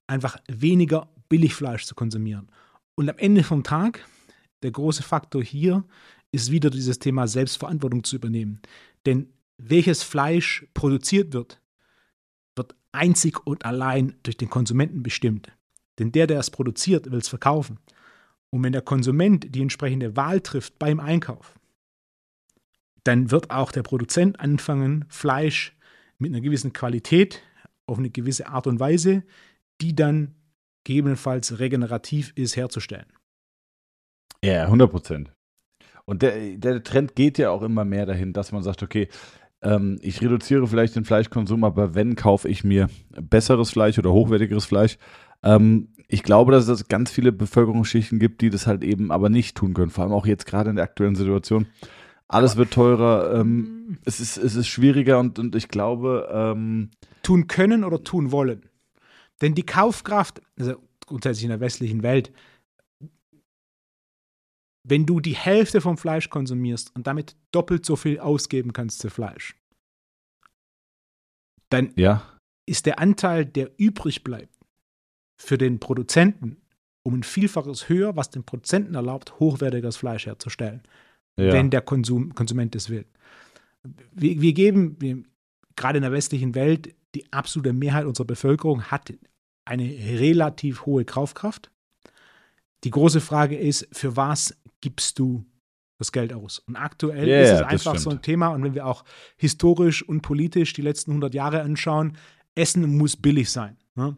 einfach weniger Billigfleisch zu konsumieren. Und am Ende vom Tag, der große Faktor hier ist wieder dieses Thema Selbstverantwortung zu übernehmen. Denn welches Fleisch produziert wird, wird einzig und allein durch den Konsumenten bestimmt. Denn der, der es produziert, will es verkaufen. Und wenn der Konsument die entsprechende Wahl trifft beim Einkauf, dann wird auch der Produzent anfangen, Fleisch mit einer gewissen Qualität auf eine gewisse Art und Weise, die dann gegebenenfalls regenerativ ist, herzustellen. Ja, 100 Prozent. Und der, der Trend geht ja auch immer mehr dahin, dass man sagt, okay, ähm, ich reduziere vielleicht den Fleischkonsum, aber wenn, kaufe ich mir besseres Fleisch oder hochwertigeres Fleisch. Ähm, ich glaube, dass es ganz viele Bevölkerungsschichten gibt, die das halt eben aber nicht tun können, vor allem auch jetzt gerade in der aktuellen Situation. Alles wird teurer, ähm, es, ist, es ist schwieriger und, und ich glaube. Ähm, tun können oder tun wollen. Denn die Kaufkraft, also grundsätzlich in der westlichen Welt, wenn du die Hälfte vom Fleisch konsumierst und damit doppelt so viel ausgeben kannst für Fleisch, dann ja. ist der Anteil, der übrig bleibt, für den Produzenten um ein Vielfaches höher, was den Produzenten erlaubt, hochwertiges Fleisch herzustellen, ja. wenn der Konsum, Konsument es will. Wir, wir geben, wir, gerade in der westlichen Welt, die absolute Mehrheit unserer Bevölkerung hat eine relativ hohe Kaufkraft. Die große Frage ist, für was gibst du das Geld aus? Und aktuell yeah, ist es einfach so ein Thema. Und wenn wir auch historisch und politisch die letzten 100 Jahre anschauen, Essen muss billig sein. Ne?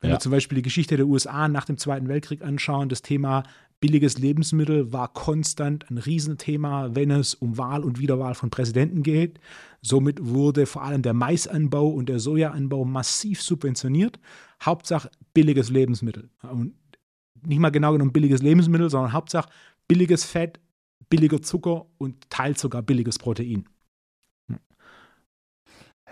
Wenn ja. wir zum Beispiel die Geschichte der USA nach dem Zweiten Weltkrieg anschauen, das Thema billiges Lebensmittel war konstant ein Riesenthema, wenn es um Wahl und Wiederwahl von Präsidenten geht. Somit wurde vor allem der Maisanbau und der Sojaanbau massiv subventioniert. Hauptsache billiges Lebensmittel. Und nicht mal genau genommen billiges Lebensmittel, sondern Hauptsache billiges Fett, billiger Zucker und teils sogar billiges Protein.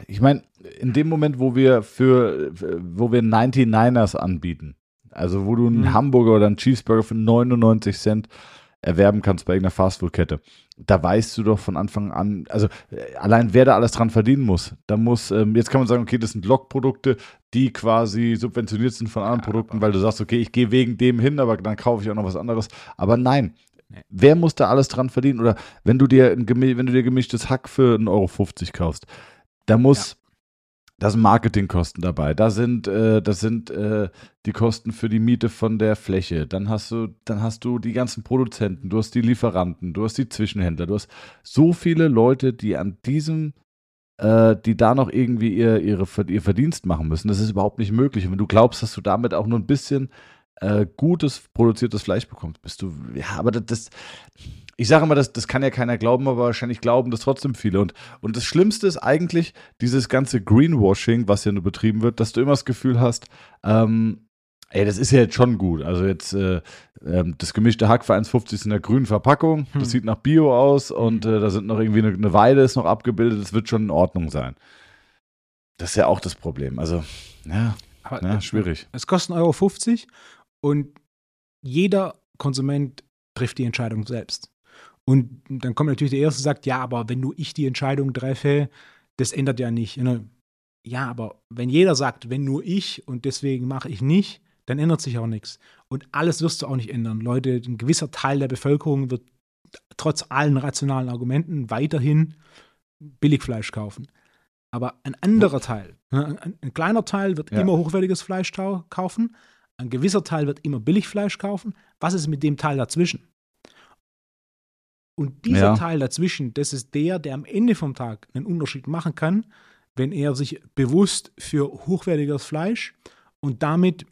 Ich meine, in dem Moment, wo wir für, wo wir 99ers anbieten, also wo du einen mhm. Hamburger oder einen Cheeseburger für 99 Cent erwerben kannst bei irgendeiner Fastfood-Kette. Da weißt du doch von Anfang an, also äh, allein wer da alles dran verdienen muss. Da muss, ähm, jetzt kann man sagen, okay, das sind Log-Produkte, die quasi subventioniert sind von anderen ja, Produkten, weil du sagst, okay, ich gehe wegen dem hin, aber dann kaufe ich auch noch was anderes. Aber nein, nee. wer muss da alles dran verdienen? Oder wenn du dir ein, wenn du dir gemischtes Hack für 1,50 Euro kaufst, da muss. Da sind Marketingkosten dabei, da sind, äh, das sind äh, die Kosten für die Miete von der Fläche, dann hast du, dann hast du die ganzen Produzenten, du hast die Lieferanten, du hast die Zwischenhändler, du hast so viele Leute, die an diesem, äh, die da noch irgendwie ihr, ihre, ihr Verdienst machen müssen. Das ist überhaupt nicht möglich. Und wenn du glaubst, dass du damit auch nur ein bisschen äh, gutes produziertes Fleisch bekommst, bist du, ja, aber das, das ich sage immer, das, das kann ja keiner glauben, aber wahrscheinlich glauben das trotzdem viele. Und, und das Schlimmste ist eigentlich dieses ganze Greenwashing, was ja nur betrieben wird, dass du immer das Gefühl hast, ähm, ey, das ist ja jetzt schon gut. Also jetzt äh, äh, das gemischte Hack für 1,50 ist in der grünen Verpackung, hm. das sieht nach Bio aus und äh, da sind noch irgendwie eine, eine Weide ist noch abgebildet, das wird schon in Ordnung sein. Das ist ja auch das Problem. Also, ja, aber, ja schwierig. Es kostet 1,50 Euro und jeder Konsument trifft die Entscheidung selbst. Und dann kommt natürlich der Erste und sagt, ja, aber wenn nur ich die Entscheidung treffe, das ändert ja nicht. Ja, aber wenn jeder sagt, wenn nur ich und deswegen mache ich nicht, dann ändert sich auch nichts. Und alles wirst du auch nicht ändern. Leute, ein gewisser Teil der Bevölkerung wird trotz allen rationalen Argumenten weiterhin Billigfleisch kaufen. Aber ein anderer Teil, ne, ein, ein kleiner Teil wird ja. immer hochwertiges Fleisch kaufen, ein gewisser Teil wird immer Billigfleisch kaufen. Was ist mit dem Teil dazwischen? Und dieser ja. Teil dazwischen, das ist der, der am Ende vom Tag einen Unterschied machen kann, wenn er sich bewusst für hochwertiges Fleisch und damit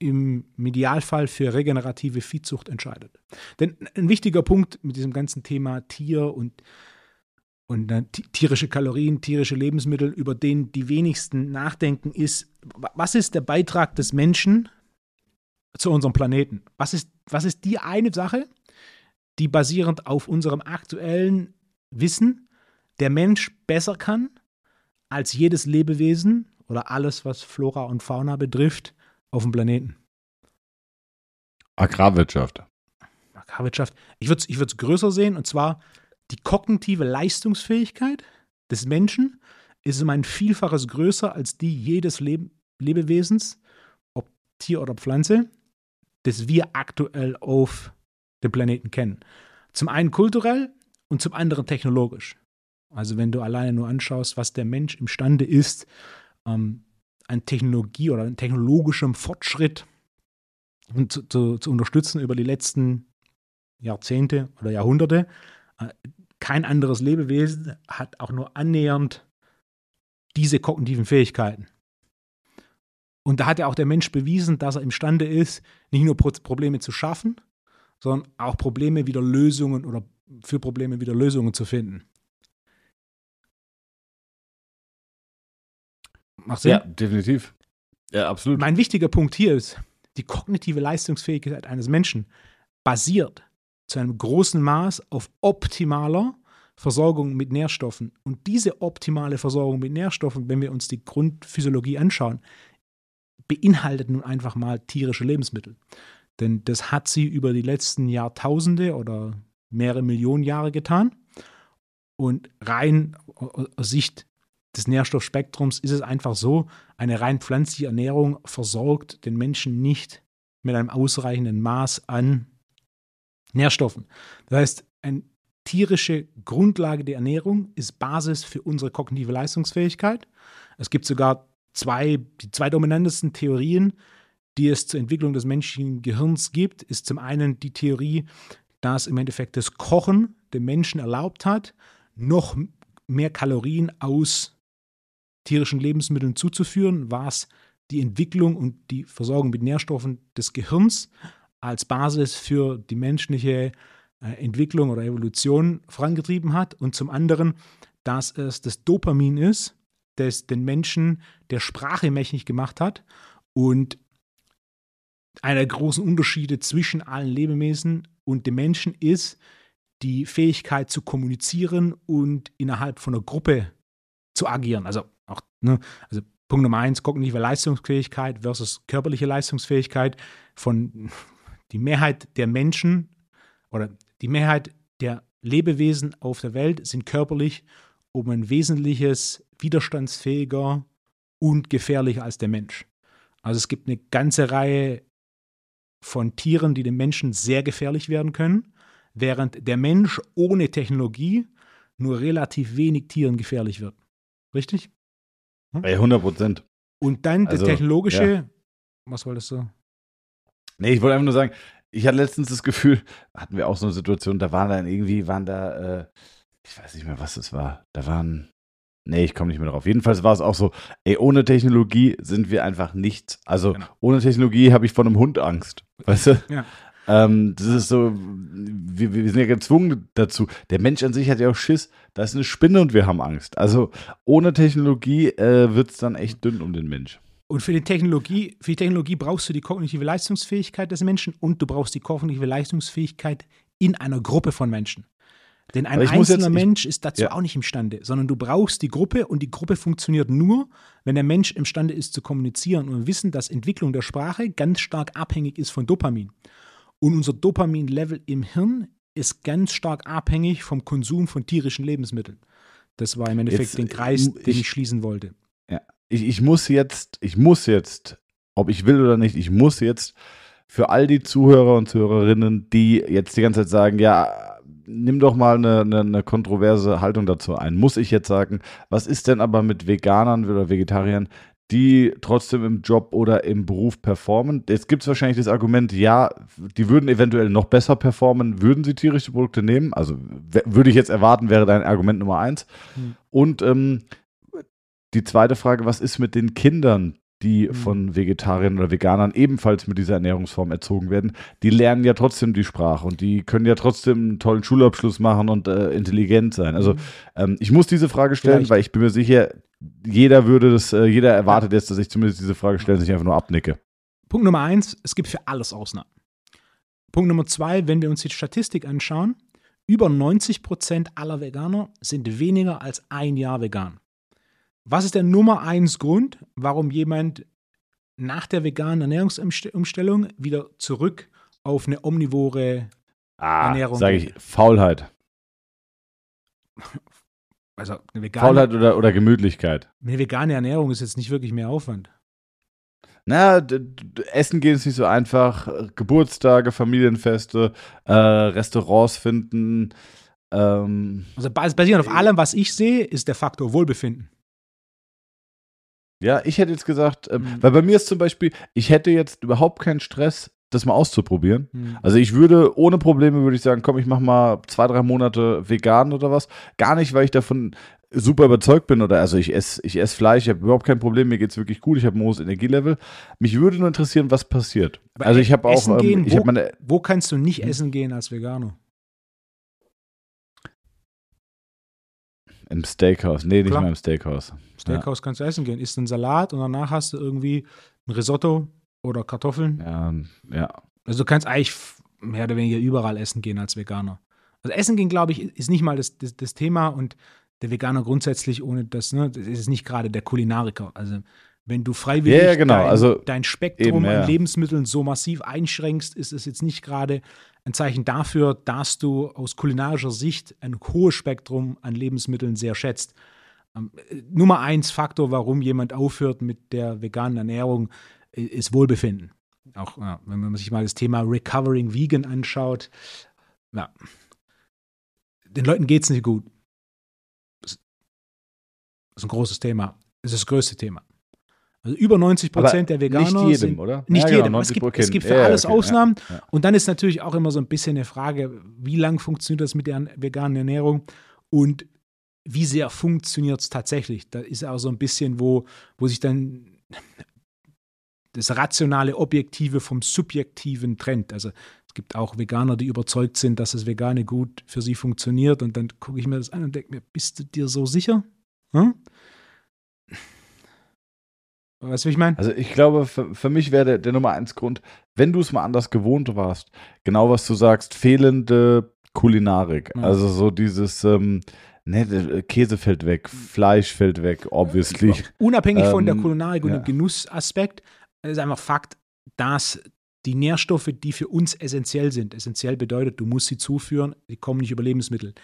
im Idealfall für regenerative Viehzucht entscheidet. Denn ein wichtiger Punkt mit diesem ganzen Thema Tier und, und äh, tierische Kalorien, tierische Lebensmittel, über den die wenigsten nachdenken, ist, was ist der Beitrag des Menschen zu unserem Planeten? Was ist, was ist die eine Sache, die basierend auf unserem aktuellen Wissen der Mensch besser kann als jedes Lebewesen oder alles, was Flora und Fauna betrifft, auf dem Planeten. Agrarwirtschaft. Agrarwirtschaft. Ich würde es ich größer sehen, und zwar die kognitive Leistungsfähigkeit des Menschen ist um ein Vielfaches größer als die jedes Leb Lebewesens, ob Tier oder Pflanze, das wir aktuell auf den Planeten kennen. Zum einen kulturell und zum anderen technologisch. Also wenn du alleine nur anschaust, was der Mensch imstande ist, ähm, an Technologie oder an technologischem Fortschritt zu, zu, zu, unterstützen über die letzten Jahrzehnte oder Jahrhunderte. Äh, kein anderes Lebewesen hat auch nur annähernd diese kognitiven Fähigkeiten. Und da hat ja auch der Mensch bewiesen, dass er imstande ist, nicht nur Probleme zu schaffen, sondern auch Probleme wieder Lösungen oder für Probleme wieder Lösungen zu finden. Macht Sinn? Ja, definitiv. Ja, absolut. Mein wichtiger Punkt hier ist, die kognitive Leistungsfähigkeit eines Menschen basiert zu einem großen Maß auf optimaler Versorgung mit Nährstoffen. Und diese optimale Versorgung mit Nährstoffen, wenn wir uns die Grundphysiologie anschauen, beinhaltet nun einfach mal tierische Lebensmittel. Denn das hat sie über die letzten Jahrtausende oder mehrere Millionen Jahre getan. Und rein aus Sicht des Nährstoffspektrums ist es einfach so, eine rein pflanzliche Ernährung versorgt den Menschen nicht mit einem ausreichenden Maß an Nährstoffen. Das heißt, eine tierische Grundlage der Ernährung ist Basis für unsere kognitive Leistungsfähigkeit. Es gibt sogar zwei, die zwei dominantesten Theorien, die es zur Entwicklung des menschlichen Gehirns gibt, ist zum einen die Theorie, dass im Endeffekt das Kochen dem Menschen erlaubt hat, noch mehr Kalorien aus tierischen Lebensmitteln zuzuführen, was die Entwicklung und die Versorgung mit Nährstoffen des Gehirns als Basis für die menschliche äh, Entwicklung oder Evolution vorangetrieben hat. Und zum anderen, dass es das Dopamin ist, das den Menschen der Sprache mächtig gemacht hat und einer der großen Unterschiede zwischen allen Lebewesen und dem Menschen ist die Fähigkeit zu kommunizieren und innerhalb von einer Gruppe zu agieren. Also auch, ne, also Punkt Nummer eins, kognitive Leistungsfähigkeit versus körperliche Leistungsfähigkeit von die Mehrheit der Menschen oder die Mehrheit der Lebewesen auf der Welt sind körperlich um ein wesentliches widerstandsfähiger und gefährlicher als der Mensch. Also es gibt eine ganze Reihe von Tieren, die dem Menschen sehr gefährlich werden können, während der Mensch ohne Technologie nur relativ wenig Tieren gefährlich wird. Richtig? Hm? 100 Prozent. Und dann also, der technologische, ja. was wolltest du? Nee, ich wollte einfach nur sagen, ich hatte letztens das Gefühl, hatten wir auch so eine Situation, da waren dann irgendwie, waren da, äh, ich weiß nicht mehr, was das war, da waren Nee, ich komme nicht mehr drauf. Jedenfalls war es auch so, ey, ohne Technologie sind wir einfach nichts. Also Genau. ohne Technologie habe ich vor einem Hund Angst. Weißt du? Ja. Ähm, das ist so, wir, wir sind ja gezwungen dazu. Der Mensch an sich hat ja auch Schiss. Da ist eine Spinne und wir haben Angst. Also ohne Technologie äh, wird es dann echt dünn um den Mensch. Und für die Technologie, für die Technologie brauchst du die kognitive Leistungsfähigkeit des Menschen und du brauchst die kognitive Leistungsfähigkeit in einer Gruppe von Menschen. Denn ein ich einzelner jetzt- ich- Mensch ist dazu Ja. auch nicht imstande, sondern du brauchst die Gruppe und die Gruppe funktioniert nur, wenn der Mensch imstande ist zu kommunizieren. Und wir wissen, dass Entwicklung der Sprache ganz stark abhängig ist von Dopamin. Und unser Dopamin-Level im Hirn ist ganz stark abhängig vom Konsum von tierischen Lebensmitteln. Das war im Endeffekt Jetzt, den Kreis, äh, den ich- ich schließen wollte. Ich, ich muss jetzt, ich muss jetzt, ob ich will oder nicht, ich muss jetzt für all die Zuhörer und Zuhörerinnen, die jetzt die ganze Zeit sagen, ja, nimm doch mal eine, eine, eine kontroverse Haltung dazu ein, muss ich jetzt sagen, was ist denn aber mit Veganern oder Vegetariern, die trotzdem im Job oder im Beruf performen? Jetzt gibt es wahrscheinlich das Argument, ja, die würden eventuell noch besser performen, würden sie tierische Produkte nehmen. Also würde ich jetzt erwarten, wäre dein Argument Nummer eins. Hm. Und ähm, die zweite Frage, was ist mit den Kindern, die Mhm. von Vegetariern oder Veganern ebenfalls mit dieser Ernährungsform erzogen werden? Die lernen ja trotzdem die Sprache und die können ja trotzdem einen tollen Schulabschluss machen und äh, intelligent sein. Also ähm, ich muss diese Frage stellen, Vielleicht. weil ich bin mir sicher, jeder würde das, äh, jeder erwartet jetzt, dass ich zumindest diese Frage stelle und sich einfach nur abnicke. Punkt Nummer eins, es gibt für alles Ausnahmen. Punkt Nummer zwei, wenn wir uns die Statistik anschauen, über 90 Prozent aller Veganer sind weniger als ein Jahr vegan. Was ist der Nummer eins Grund, warum jemand nach der veganen Ernährungsumstellung wieder zurück auf eine omnivore, Ah, Ernährung sage geht. ich, Faulheit. also eine vegane, Faulheit oder, oder Gemütlichkeit. eine vegane Ernährung ist jetzt nicht wirklich mehr Aufwand. Na, Essen gehen ist nicht so einfach. Äh, Geburtstage, Familienfeste, äh, Restaurants finden. Ähm, Also bas- basierend auf allem, was ich sehe, ist der Faktor Wohlbefinden. Ja, ich hätte jetzt gesagt, ähm, Mhm. weil bei mir ist zum Beispiel, ich hätte jetzt überhaupt keinen Stress, das mal auszuprobieren. Hm. Also ich würde ohne Probleme würde ich sagen, komm, ich mach mal zwei, drei Monate vegan oder was. Gar nicht, weil ich davon super überzeugt bin oder also ich esse ich esse Fleisch, ich habe überhaupt kein Problem, mir geht's wirklich gut, ich habe ein hohes Energielevel. Mich würde nur interessieren, was passiert. Aber also ich habe auch ähm, gehen, ich wo- habe meine Wo kannst du nicht Hm. essen gehen als Veganer? Im Steakhouse. Nee, nicht Klar. mal im Steakhouse. Steakhouse kannst du essen gehen. Isst einen Salat und danach hast du irgendwie ein Risotto oder Kartoffeln. Ja, ja. Also du kannst eigentlich mehr oder weniger überall essen gehen als Veganer. Also Essen gehen, glaube ich, ist nicht mal das, das, das Thema und der Veganer grundsätzlich ohne das, ne, das ist nicht gerade der Kulinariker. Also wenn du freiwillig Ja, ja, genau. dein, Also dein Spektrum eben, ja. an Lebensmitteln so massiv einschränkst, ist es jetzt nicht gerade ein Zeichen dafür, dass du aus kulinarischer Sicht ein hohes Spektrum an Lebensmitteln sehr schätzt. Ähm, äh, Nummer eins Faktor, warum jemand aufhört mit der veganen Ernährung, äh, ist Wohlbefinden. Auch ja, wenn man sich mal das Thema Recovering Vegan anschaut, ja, den Leuten geht es nicht gut. Das ist ein großes Thema. Das ist das größte Thema. Also über 90 Prozent der Veganer nicht jedem, sind oder? nicht Ja, genau, jedem. es, 90 gibt, es gibt für Ja, alles okay, Ausnahmen. Ja, ja. Und dann ist natürlich auch immer so ein bisschen eine Frage, wie lang funktioniert das mit der veganen Ernährung und wie sehr funktioniert es tatsächlich? Da ist auch so ein bisschen, wo, wo sich dann das rationale Objektive vom Subjektiven trennt. Also es gibt auch Veganer, die überzeugt sind, dass das Vegane gut für sie funktioniert. Und dann gucke ich mir das an und denke mir, bist du dir so sicher? Hm? Weißt du, wie ich meine? Also ich glaube, für, für mich wäre der, der Nummer eins Grund, wenn du es mal anders gewohnt warst, genau was du sagst, fehlende Kulinarik. Ja. Also so dieses, ähm, ne, Käse fällt weg, Fleisch fällt weg, obviously. Unabhängig von der Ähm, Kulinarik und ja. dem Genussaspekt, ist einfach Fakt, dass die Nährstoffe, die für uns essentiell sind, essentiell bedeutet, du musst sie zuführen, die kommen nicht über Lebensmittel.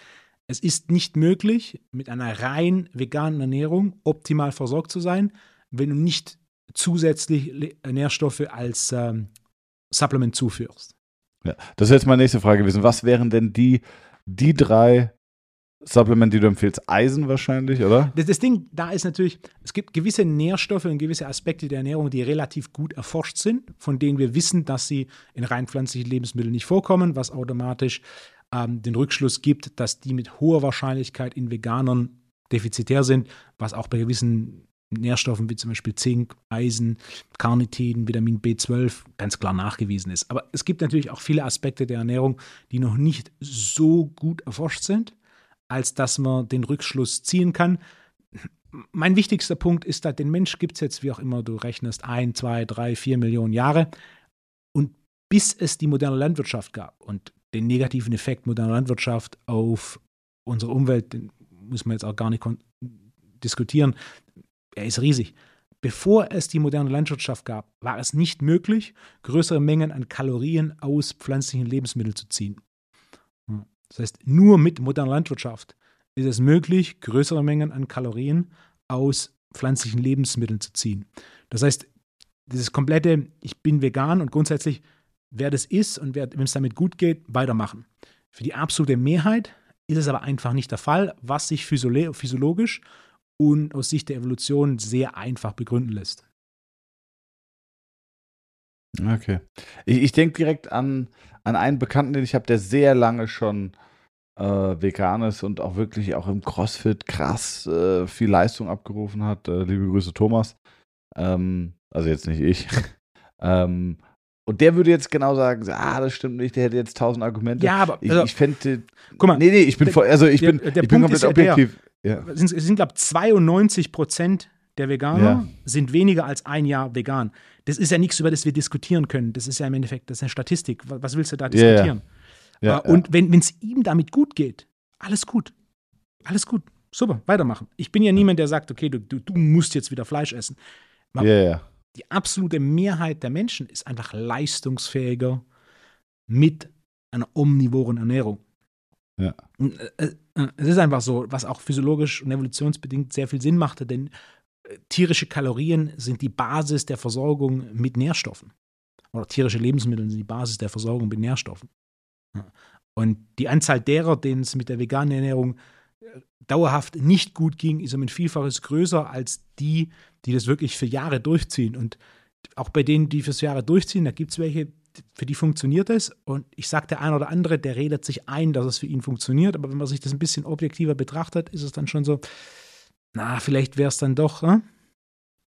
Es ist nicht möglich, mit einer rein veganen Ernährung optimal versorgt zu sein, wenn du nicht zusätzlich Nährstoffe als ähm, Supplement zuführst. Ja. Das wäre jetzt meine nächste Frage gewesen. Was wären denn die, die drei Supplemente, die du empfiehlst? Eisen wahrscheinlich, oder? Das, das Ding da ist natürlich, es gibt gewisse Nährstoffe und gewisse Aspekte der Ernährung, die relativ gut erforscht sind, von denen wir wissen, dass sie in rein pflanzlichen Lebensmitteln nicht vorkommen, was automatisch ähm, den Rückschluss gibt, dass die mit hoher Wahrscheinlichkeit in Veganern defizitär sind, was auch bei gewissen Nährstoffen wie zum Beispiel Zink, Eisen, Carnitin, Vitamin B12 ganz klar nachgewiesen ist. Aber es gibt natürlich auch viele Aspekte der Ernährung, die noch nicht so gut erforscht sind, als dass man den Rückschluss ziehen kann. Mein wichtigster Punkt ist, dass den Mensch gibt es jetzt, wie auch immer du rechnest, ein, zwei, drei, vier Millionen Jahre. Und bis es die moderne Landwirtschaft gab und den negativen Effekt moderner Landwirtschaft auf unsere Umwelt, den muss man jetzt auch gar nicht diskutieren, er ist riesig. Bevor es die moderne Landwirtschaft gab, war es nicht möglich, größere Mengen an Kalorien aus pflanzlichen Lebensmitteln zu ziehen. Hm. Das heißt, nur mit moderner Landwirtschaft ist es möglich, größere Mengen an Kalorien aus pflanzlichen Lebensmitteln zu ziehen. Das heißt, dieses komplette, ich bin vegan und grundsätzlich, wer das ist und wenn es damit gut geht, weitermachen. Für die absolute Mehrheit ist es aber einfach nicht der Fall, was sich physiologisch und aus Sicht der Evolution sehr einfach begründen lässt. Okay. Ich, ich denke direkt an, an einen Bekannten, den ich habe, der sehr lange schon äh, vegan ist und auch wirklich auch im CrossFit krass äh, viel Leistung abgerufen hat. Äh, liebe Grüße, Thomas. Ähm, also jetzt nicht ich. ähm, und der würde jetzt genau sagen, ah, das stimmt nicht, der hätte jetzt tausend Argumente. Ja, aber also, ich, ich fände, guck mal, nee, nee, ich bin, der, also ich der, bin, der ich bin komplett objektiv. Ja. Es sind, sind glaube ich, 92 Prozent der Veganer ja. sind weniger als ein Jahr vegan. Das ist ja nichts, über das wir diskutieren können. Das ist ja im Endeffekt, das ist eine Statistik. Was willst du da diskutieren? Ja, ja. Und wenn es ihm damit gut geht, alles gut. Alles gut. Super, weitermachen. Ich bin ja niemand, der sagt, okay, du, du, du musst jetzt wieder Fleisch essen. Ja, ja. Die absolute Mehrheit der Menschen ist einfach leistungsfähiger mit einer omnivoren Ernährung. Ja. Äh, äh, es ist einfach so, was auch physiologisch und evolutionsbedingt sehr viel Sinn machte, denn äh, tierische Kalorien sind die Basis der Versorgung mit Nährstoffen. Oder tierische Lebensmittel sind die Basis der Versorgung mit Nährstoffen. Und die Anzahl derer, denen es mit der veganen Ernährung dauerhaft nicht gut ging, ist um ein Vielfaches größer als die, die das wirklich für Jahre durchziehen. Und auch bei denen, die fürs Jahre durchziehen, da gibt es welche, für die funktioniert es. Und ich sage, der eine oder andere, der redet sich ein, dass es für ihn funktioniert. Aber wenn man sich das ein bisschen objektiver betrachtet, ist es dann schon so, na, vielleicht wäre es dann doch äh,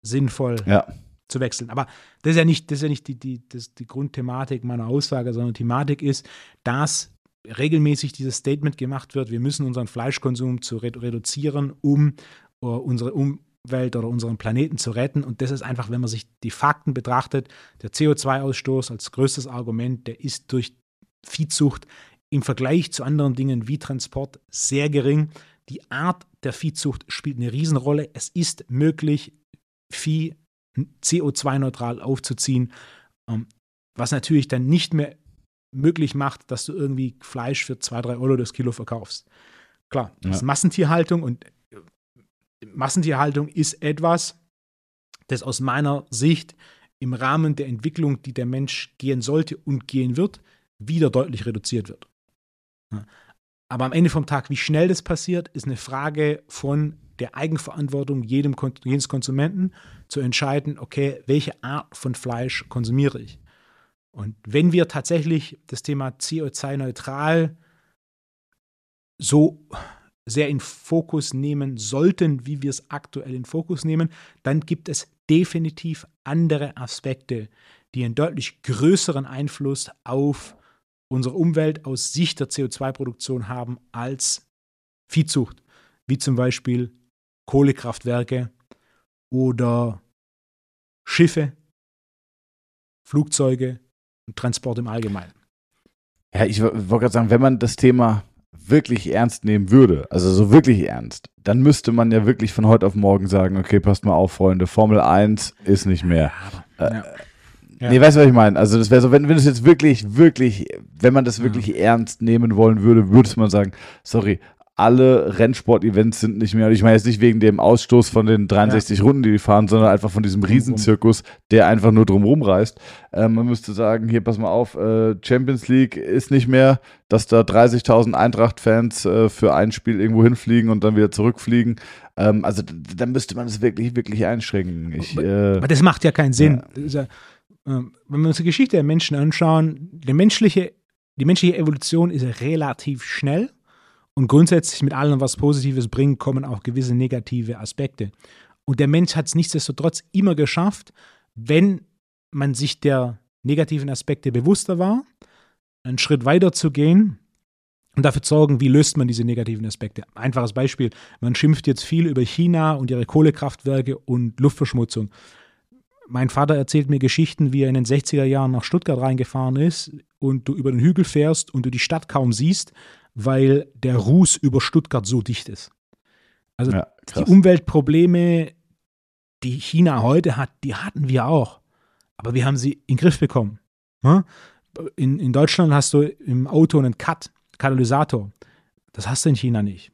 sinnvoll ja. zu wechseln. Aber das ist ja nicht, das ist ja nicht die, die, das, die Grundthematik meiner Aussage, sondern die Thematik ist, dass regelmäßig dieses Statement gemacht wird, wir müssen unseren Fleischkonsum zu reduzieren, um uh, unsere um Welt oder unseren Planeten zu retten. Und das ist einfach, wenn man sich die Fakten betrachtet, der CO2-Ausstoß als größtes Argument, der ist durch Viehzucht im Vergleich zu anderen Dingen wie Transport sehr gering. Die Art der Viehzucht spielt eine Riesenrolle. Es ist möglich, Vieh CO2-neutral aufzuziehen, ähm, was natürlich dann nicht mehr möglich macht, dass du irgendwie Fleisch für 2, 3 Euro das Kilo verkaufst. Klar, das ja. ist Massentierhaltung und Massentierhaltung ist etwas, das aus meiner Sicht im Rahmen der Entwicklung, die der Mensch gehen sollte und gehen wird, wieder deutlich reduziert wird. Aber am Ende vom Tag, wie schnell das passiert, ist eine Frage von der Eigenverantwortung jedem, jedes Konsumenten zu entscheiden, okay, welche Art von Fleisch konsumiere ich. Und wenn wir tatsächlich das Thema CO2-neutral so sehr in Fokus nehmen sollten, wie wir es aktuell in Fokus nehmen, dann gibt es definitiv andere Aspekte, die einen deutlich größeren Einfluss auf unsere Umwelt aus Sicht der CO2-Produktion haben als Viehzucht, wie zum Beispiel Kohlekraftwerke oder Schiffe, Flugzeuge und Transport im Allgemeinen. Ja, ich wollte gerade sagen, wenn man das Thema wirklich ernst nehmen würde, also so wirklich ernst, dann müsste man ja wirklich von heute auf morgen sagen, okay, passt mal auf, Freunde, Formel 1 ist nicht mehr. Ja, äh, ja. Nee, weißt du, was ich meine? Also das wäre so, wenn, wenn es jetzt wirklich, wirklich, wenn man das wirklich ja. ernst nehmen wollen würde, würde man sagen, sorry, alle Rennsport-Events sind nicht mehr, ich meine jetzt nicht wegen dem Ausstoß von den 63 ja. Runden, die die fahren, sondern einfach von diesem Riesenzirkus, der einfach nur drumherum reist. Ähm, man müsste sagen, hier, pass mal auf, äh, Champions League ist nicht mehr, dass da 30.000 Eintracht-Fans äh, für ein Spiel irgendwo hinfliegen und dann wieder zurückfliegen. Ähm, also da müsste man es wirklich, wirklich einschränken. Ich, äh, aber das macht ja keinen Sinn. Ja. Ja, ähm, wenn wir uns die Geschichte der Menschen anschauen, die menschliche, die menschliche Evolution ist relativ schnell Und grundsätzlich mit allem, was Positives bringt, kommen auch gewisse negative Aspekte. Und der Mensch hat es nichtsdestotrotz immer geschafft, wenn man sich der negativen Aspekte bewusster war, einen Schritt weiter zu gehen und dafür zu sorgen, wie löst man diese negativen Aspekte. Einfaches Beispiel, man schimpft jetzt viel über China und ihre Kohlekraftwerke und Luftverschmutzung. Mein Vater erzählt mir Geschichten, wie er in den 60er Jahren nach Stuttgart reingefahren ist und du über den Hügel fährst und du die Stadt kaum siehst, weil der Ruß über Stuttgart so dicht ist. Also Ja, die. Umweltprobleme, die China heute hat, die hatten wir auch. Aber wir haben sie in den Griff bekommen. In, in Deutschland hast du im Auto einen Cut, Katalysator. Das hast du in China nicht.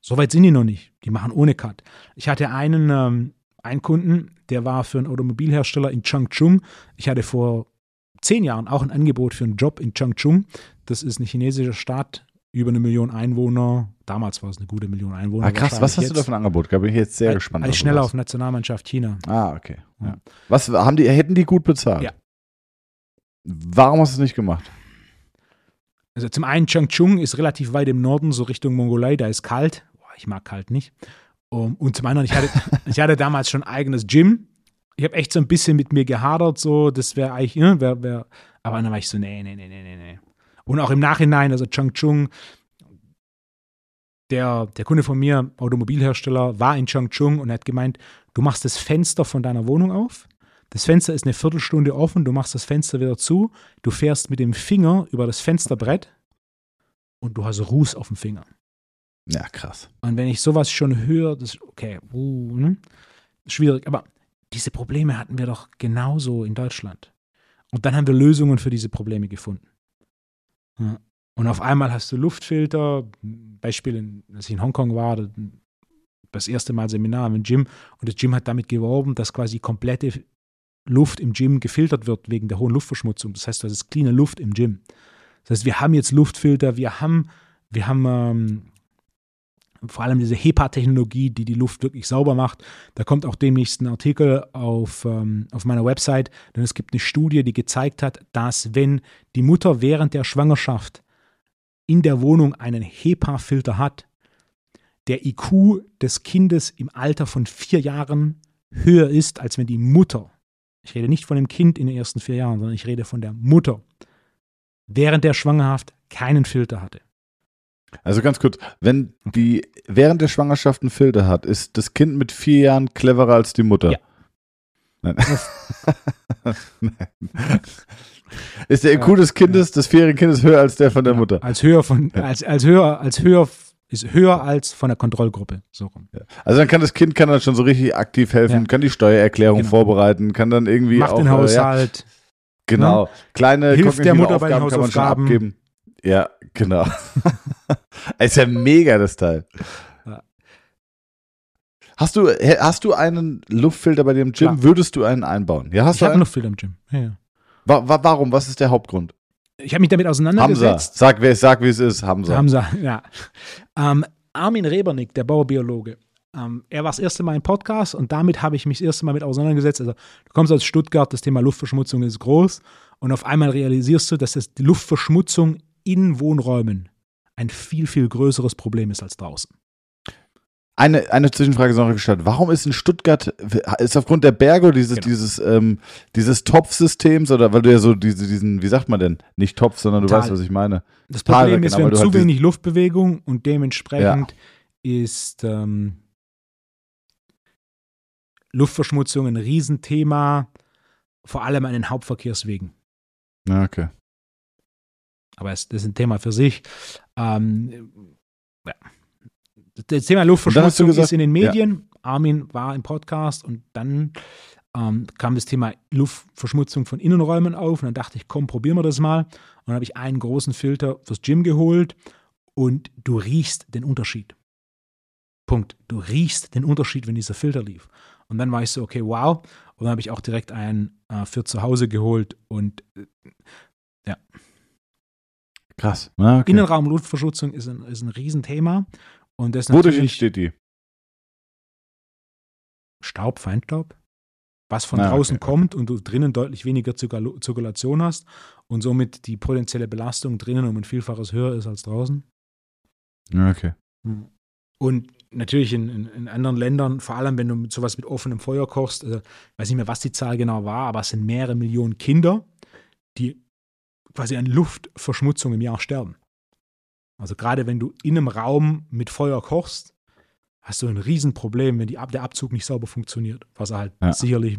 So weit sind die noch nicht. Die machen ohne Cut. Ich hatte einen, ähm, einen Kunden, der war für einen Automobilhersteller in Changchun. Ich hatte vor zehn Jahren auch ein Angebot für einen Job in Changchun. Das ist eine chinesische Stadt, über eine Million Einwohner. Damals war es eine gute Million Einwohner. Ah, krass, was hast Wahrscheinlich du da für ein Angebot? Da bin ich jetzt sehr jetzt. gespannt. Als schneller auf Nationalmannschaft China. Ah, okay. Ja. Ja. Was haben die, hätten die gut bezahlt? Ja. Warum hast du es nicht gemacht? Also zum einen Changchun ist relativ weit im Norden, so Richtung Mongolei, da ist kalt. Boah, ich mag kalt nicht. Um, und zum anderen, ich hatte, ich hatte damals schon ein eigenes Gym. Ich habe echt so ein bisschen mit mir gehadert, so, das wäre eigentlich, ne, wär, wär, aber dann war ich so, nee, nee, nee, nee, nee, nee. Und auch im Nachhinein, also Changchun, der, der Kunde von mir, Automobilhersteller, war in Changchun und hat gemeint, du machst das Fenster von deiner Wohnung auf. Das Fenster ist eine Viertelstunde offen, du machst das Fenster wieder zu, du fährst mit dem Finger über das Fensterbrett und du hast Ruß auf dem Finger. Ja, krass. Und wenn ich sowas schon höre, das ist okay, uh, ne? schwierig. Aber diese Probleme hatten wir doch genauso in Deutschland. Und dann haben wir Lösungen für diese Probleme gefunden. Und auf einmal hast du Luftfilter, Beispiel, als ich in Hongkong war, das erste Mal Seminar im Gym und das Gym hat damit geworben, dass quasi komplette Luft im Gym gefiltert wird wegen der hohen Luftverschmutzung. Das heißt, das ist cleane Luft im Gym. Das heißt, wir haben jetzt Luftfilter, wir haben, wir haben ähm, vor allem diese HEPA-Technologie, die die Luft wirklich sauber macht. Da kommt auch demnächst ein Artikel auf, ähm, auf meiner Website, denn es gibt eine Studie, die gezeigt hat, dass wenn die Mutter während der Schwangerschaft in der Wohnung einen HEPA-Filter hat, der IQ des Kindes im Alter von vier Jahren höher ist, als wenn die Mutter, ich rede nicht von dem Kind in den ersten vier Jahren, sondern ich rede von der Mutter, während der Schwangerschaft keinen Filter hatte. Also ganz kurz, wenn die während der Schwangerschaft einen Filter hat, ist das Kind mit vier Jahren cleverer als die Mutter? Ja. Nein. Nein. Ist der IQ des Kindes, des vierjährigen Kindes höher als der von der Mutter? Als höher von, als, als höher, als höher, ist höher als von der Kontrollgruppe. So rum. Also dann kann das Kind kann dann schon so richtig aktiv helfen, Ja. kann die Steuererklärung Genau. vorbereiten, kann dann irgendwie Macht auch den äh, ja, Haushalt. genau kleine Hilft der Mutter bei den Hausaufgaben. abgeben. Ja, genau. ist ja mega das Teil. Ja. Hast du, hast du einen Luftfilter bei dir im Gym? Klar. Würdest du einen einbauen? Ja, hast Ich habe einen? noch Filter im Gym. Ja, ja. Wa wa warum? Was ist der Hauptgrund? Ich habe mich damit Hamza. auseinandergesetzt. Sag, wer, sag, wie es ist. Hamza. Hamza, ja. Ähm, Armin Rebernick, der Baubiologe, ähm, er war das erste Mal im Podcast und damit habe ich mich das erste Mal mit auseinandergesetzt. Also, du kommst aus Stuttgart, das Thema Luftverschmutzung ist groß und auf einmal realisierst du, dass das die Luftverschmutzung in Wohnräumen ein viel, viel größeres Problem ist als draußen. Eine, eine Zwischenfrage ist noch gestellt. Warum ist in Stuttgart, ist aufgrund der Berge dieses, Genau. dieses, ähm, dieses Topfsystems oder weil du ja so diese, diesen, wie sagt man denn? Nicht Topf, sondern du Tal. weißt, was ich meine. Das Problem weg, ist, wir haben zu halt wenig Luftbewegung und dementsprechend ist ähm, Luftverschmutzung ein Riesenthema, vor allem an den Hauptverkehrswegen. Ja, okay. Aber es, das ist ein Thema für sich. Ähm, ja. Das Thema Luftverschmutzung gesagt- ist in den Medien. Armin war im Podcast und dann ähm, kam das Thema Luftverschmutzung von Innenräumen auf. Und dann dachte ich, komm, probieren wir das mal. Und dann habe ich einen großen Filter fürs Gym geholt und du riechst den Unterschied. Punkt. Du riechst den Unterschied, wenn dieser Filter lief. Und dann war ich so, okay, wow. Und dann habe ich auch direkt einen äh, für zu Hause geholt und äh, Krass. Ja, okay. Innenraumluftverschmutzung ist ein, ist ein Riesenthema. Und das Wodurch natürlich entsteht die? Staub, Feinstaub, was von Ah, draußen okay. kommt und du drinnen deutlich weniger Zirkul- Zirkulation hast und somit die potenzielle Belastung drinnen um ein Vielfaches höher ist als draußen. Okay. Und natürlich in, in, in, anderen Ländern, vor allem wenn du mit sowas mit offenem Feuer kochst, also, ich weiß nicht mehr, was die Zahl genau war, aber es sind mehrere Millionen Kinder, die quasi an Luftverschmutzung im Jahr sterben. Also gerade wenn du in einem Raum mit Feuer kochst, hast du ein Riesenproblem, wenn die, der Abzug nicht sauber funktioniert, was halt ja. sicherlich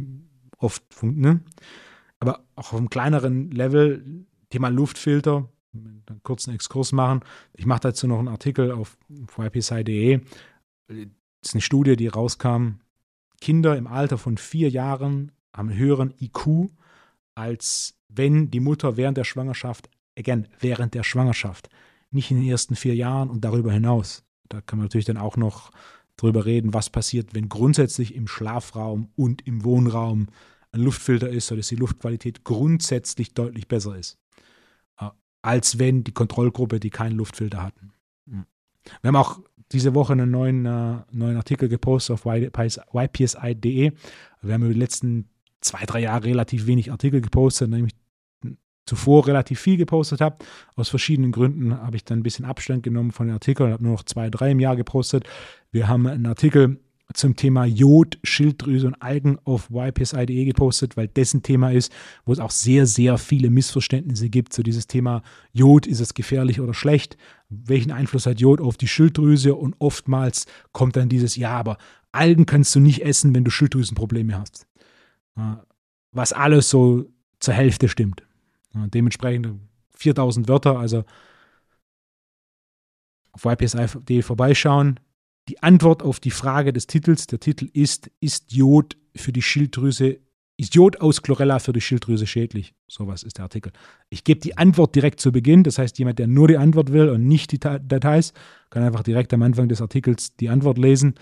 oft funktioniert. Ne? Aber auch auf einem kleineren Level, Thema Luftfilter, einen kurzen Exkurs machen. Ich mache dazu noch einen Artikel auf ypsi.de. Das ist eine Studie, die rauskam. Kinder im Alter von vier Jahren haben einen höheren IQ, als wenn die Mutter während der Schwangerschaft, again, während der Schwangerschaft, nicht in den ersten vier Jahren und darüber hinaus. Da kann man natürlich dann auch noch drüber reden, was passiert, wenn grundsätzlich im Schlafraum und im Wohnraum ein Luftfilter ist, sodass die Luftqualität grundsätzlich deutlich besser ist, äh, als wenn die Kontrollgruppe, die keinen Luftfilter hatten. Hm. Wir haben auch diese Woche einen neuen, äh, neuen Artikel gepostet auf ypsi.de. Wir haben über die letzten zwei, drei Jahre relativ wenig Artikel gepostet, nämlich zuvor relativ viel gepostet habe. Aus verschiedenen Gründen habe ich dann ein bisschen Abstand genommen von den Artikeln, habe nur noch zwei, drei im Jahr gepostet. Wir haben einen Artikel zum Thema Jod, Schilddrüse und Algen auf ypsi.de gepostet, weil dessen Thema ist, wo es auch sehr, sehr viele Missverständnisse gibt. So dieses Thema Jod, ist es gefährlich oder schlecht? Welchen Einfluss hat Jod auf die Schilddrüse? Und oftmals kommt dann dieses, ja, aber Algen kannst du nicht essen, wenn du Schilddrüsenprobleme hast. Was alles so zur Hälfte stimmt. Dementsprechend 4000 Wörter, also auf ypsi.de vorbeischauen, die Antwort auf die Frage des Titels, der Titel ist, ist Jod für die Schilddrüse, ist Jod aus Chlorella für die Schilddrüse schädlich? Sowas ist der Artikel. Ich gebe die Antwort direkt zu Beginn, das heißt, jemand, der nur die Antwort will und nicht die Details, kann einfach direkt am Anfang des Artikels die Antwort lesen.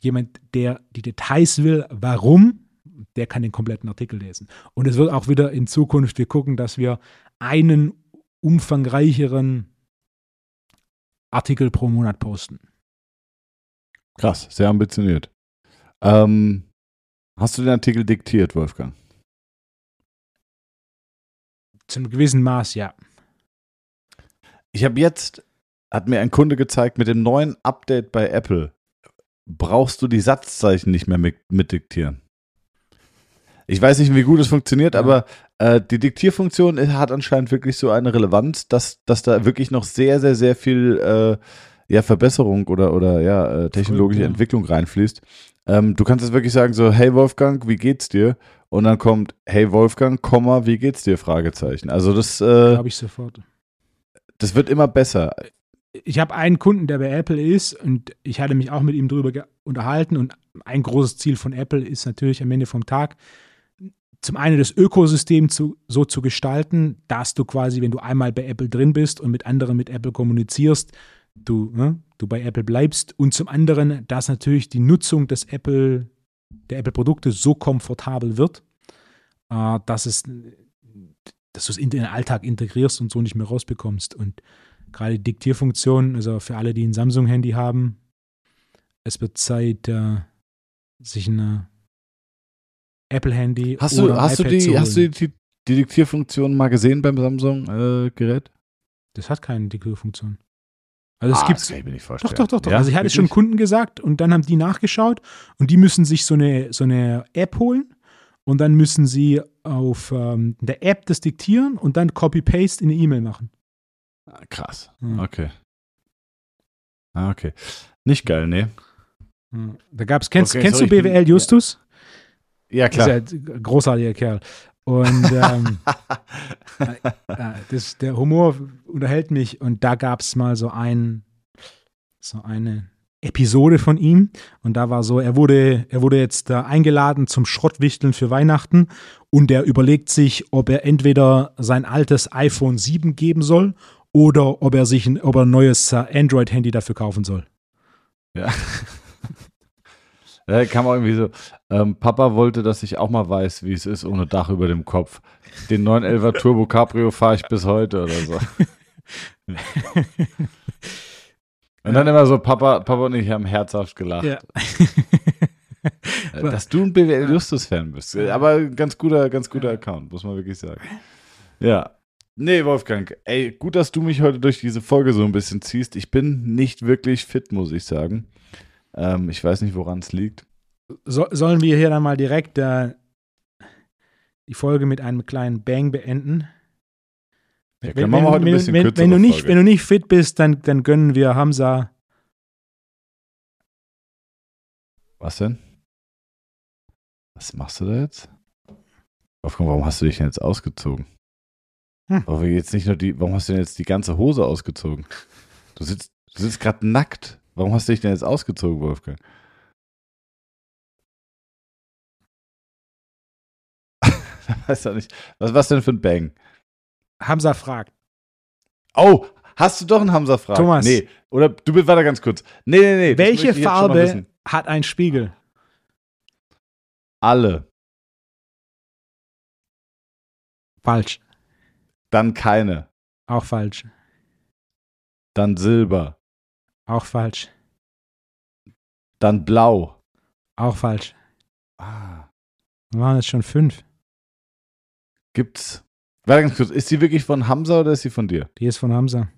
Jemand, der die Details will, warum, der kann den kompletten Artikel lesen. Und es wird auch wieder in Zukunft, wir gucken, dass wir einen umfangreicheren Artikel pro Monat posten. Krass, sehr ambitioniert. Ähm, hast du den Artikel diktiert, Wolfgang? Zum gewissen Maß, ja. Ich habe jetzt, hat mir ein Kunde gezeigt, mit dem neuen Update bei Apple brauchst du die Satzzeichen nicht mehr mit, mit diktieren. Ich weiß nicht, wie gut es funktioniert, ja. aber äh, die Diktierfunktion hat anscheinend wirklich so eine Relevanz, dass, dass da wirklich noch sehr, sehr, sehr viel äh, ja, Verbesserung oder, oder ja, äh, technologische Voll. Entwicklung reinfließt. Ähm, du kannst jetzt wirklich sagen, so, hey Wolfgang, wie geht's dir? Und dann kommt, hey Wolfgang, Komma, wie geht's dir? Fragezeichen. Also das äh, habe ich sofort. Das wird immer besser. Ich habe einen Kunden, der bei Apple ist und ich hatte mich auch mit ihm darüber unterhalten und ein großes Ziel von Apple ist natürlich am Ende vom Tag, zum einen das Ökosystem zu, so zu gestalten, dass du quasi, wenn du einmal bei Apple drin bist und mit anderen mit Apple kommunizierst, du, ne, du bei Apple bleibst und zum anderen, dass natürlich die Nutzung des Apple, der Apple-Produkte so komfortabel wird, äh, dass es, dass du es in den Alltag integrierst und so nicht mehr rausbekommst. Und gerade die Diktierfunktion, also für alle, die ein Samsung-Handy haben, es wird Zeit, äh, sich ein Apple-Handy hast du, hast du die, Hast du die, die Diktierfunktion mal gesehen beim Samsung-Gerät? Äh, das hat keine Diktierfunktion. Also es ah, gibt das kann ich mir nicht vorstellen. Doch, doch, doch, doch. Ja, also ich hatte es schon Kunden gesagt und dann haben die nachgeschaut und die müssen sich so eine, so eine App holen und dann müssen sie auf ähm, der App das diktieren und dann Copy-Paste in eine E-Mail machen. Ah, krass. Hm. Okay. Ah, okay. Nicht geil, ne? Da gab's, kennst, okay, kennst sorry, du BWL Justus? Ja, klar. Ist ja ein großartiger Kerl. Und ähm, äh, äh, das, der Humor unterhält mich und da gab es mal so ein, so eine Episode von ihm und da war so, er wurde, er wurde jetzt da eingeladen zum Schrottwichteln für Weihnachten und er überlegt sich, ob er entweder sein altes iPhone 7 geben soll oder ob er sich ein, ob er ein neues Android-Handy dafür kaufen soll. Ja. Da kam auch irgendwie so, ähm, Papa wollte, dass ich auch mal weiß, wie es ist ohne Dach über dem Kopf. Den 911er Turbo Cabrio fahre ich bis heute oder so. Und dann immer so, Papa, Papa und ich haben herzhaft gelacht. Ja. Äh, dass du ein BWL Justus-Fan bist. Aber ganz guter, ganz guter Account, muss man wirklich sagen. Ja. Nee, Wolfgang, ey, gut, dass du mich heute durch diese Folge so ein bisschen ziehst. Ich bin nicht wirklich fit, muss ich sagen. Ähm, ich weiß nicht, woran es liegt. So, sollen wir hier dann mal direkt äh, die Folge mit einem kleinen Bang beenden? Ja, wenn, wenn, bisschen wenn, wenn, du nicht, wenn du nicht fit bist, dann, dann gönnen wir Hamza. Was denn? Was machst du da jetzt? Wolfgang, warum hast du dich denn jetzt ausgezogen? Hm. Warum, jetzt nicht nur die, warum hast du denn jetzt die ganze Hose ausgezogen? Du sitzt, du sitzt gerade nackt. Warum hast du dich denn jetzt ausgezogen, Wolfgang? weiß doch nicht. Was, was denn für ein Bang? Hamza fragt. Oh, hast du doch einen Hamza fragt? Thomas. Nee, oder du bist weiter ganz kurz. Nee, nee, nee. Welche Farbe hat ein Spiegel? Alle. Falsch. Dann keine. Auch falsch. Dann Silber. Auch falsch. Dann Blau. Auch falsch. Ah. Wir waren jetzt schon fünf. Gibt's. Warte ganz kurz, ist die wirklich von Hamza oder ist sie von dir? Die ist von Hamza.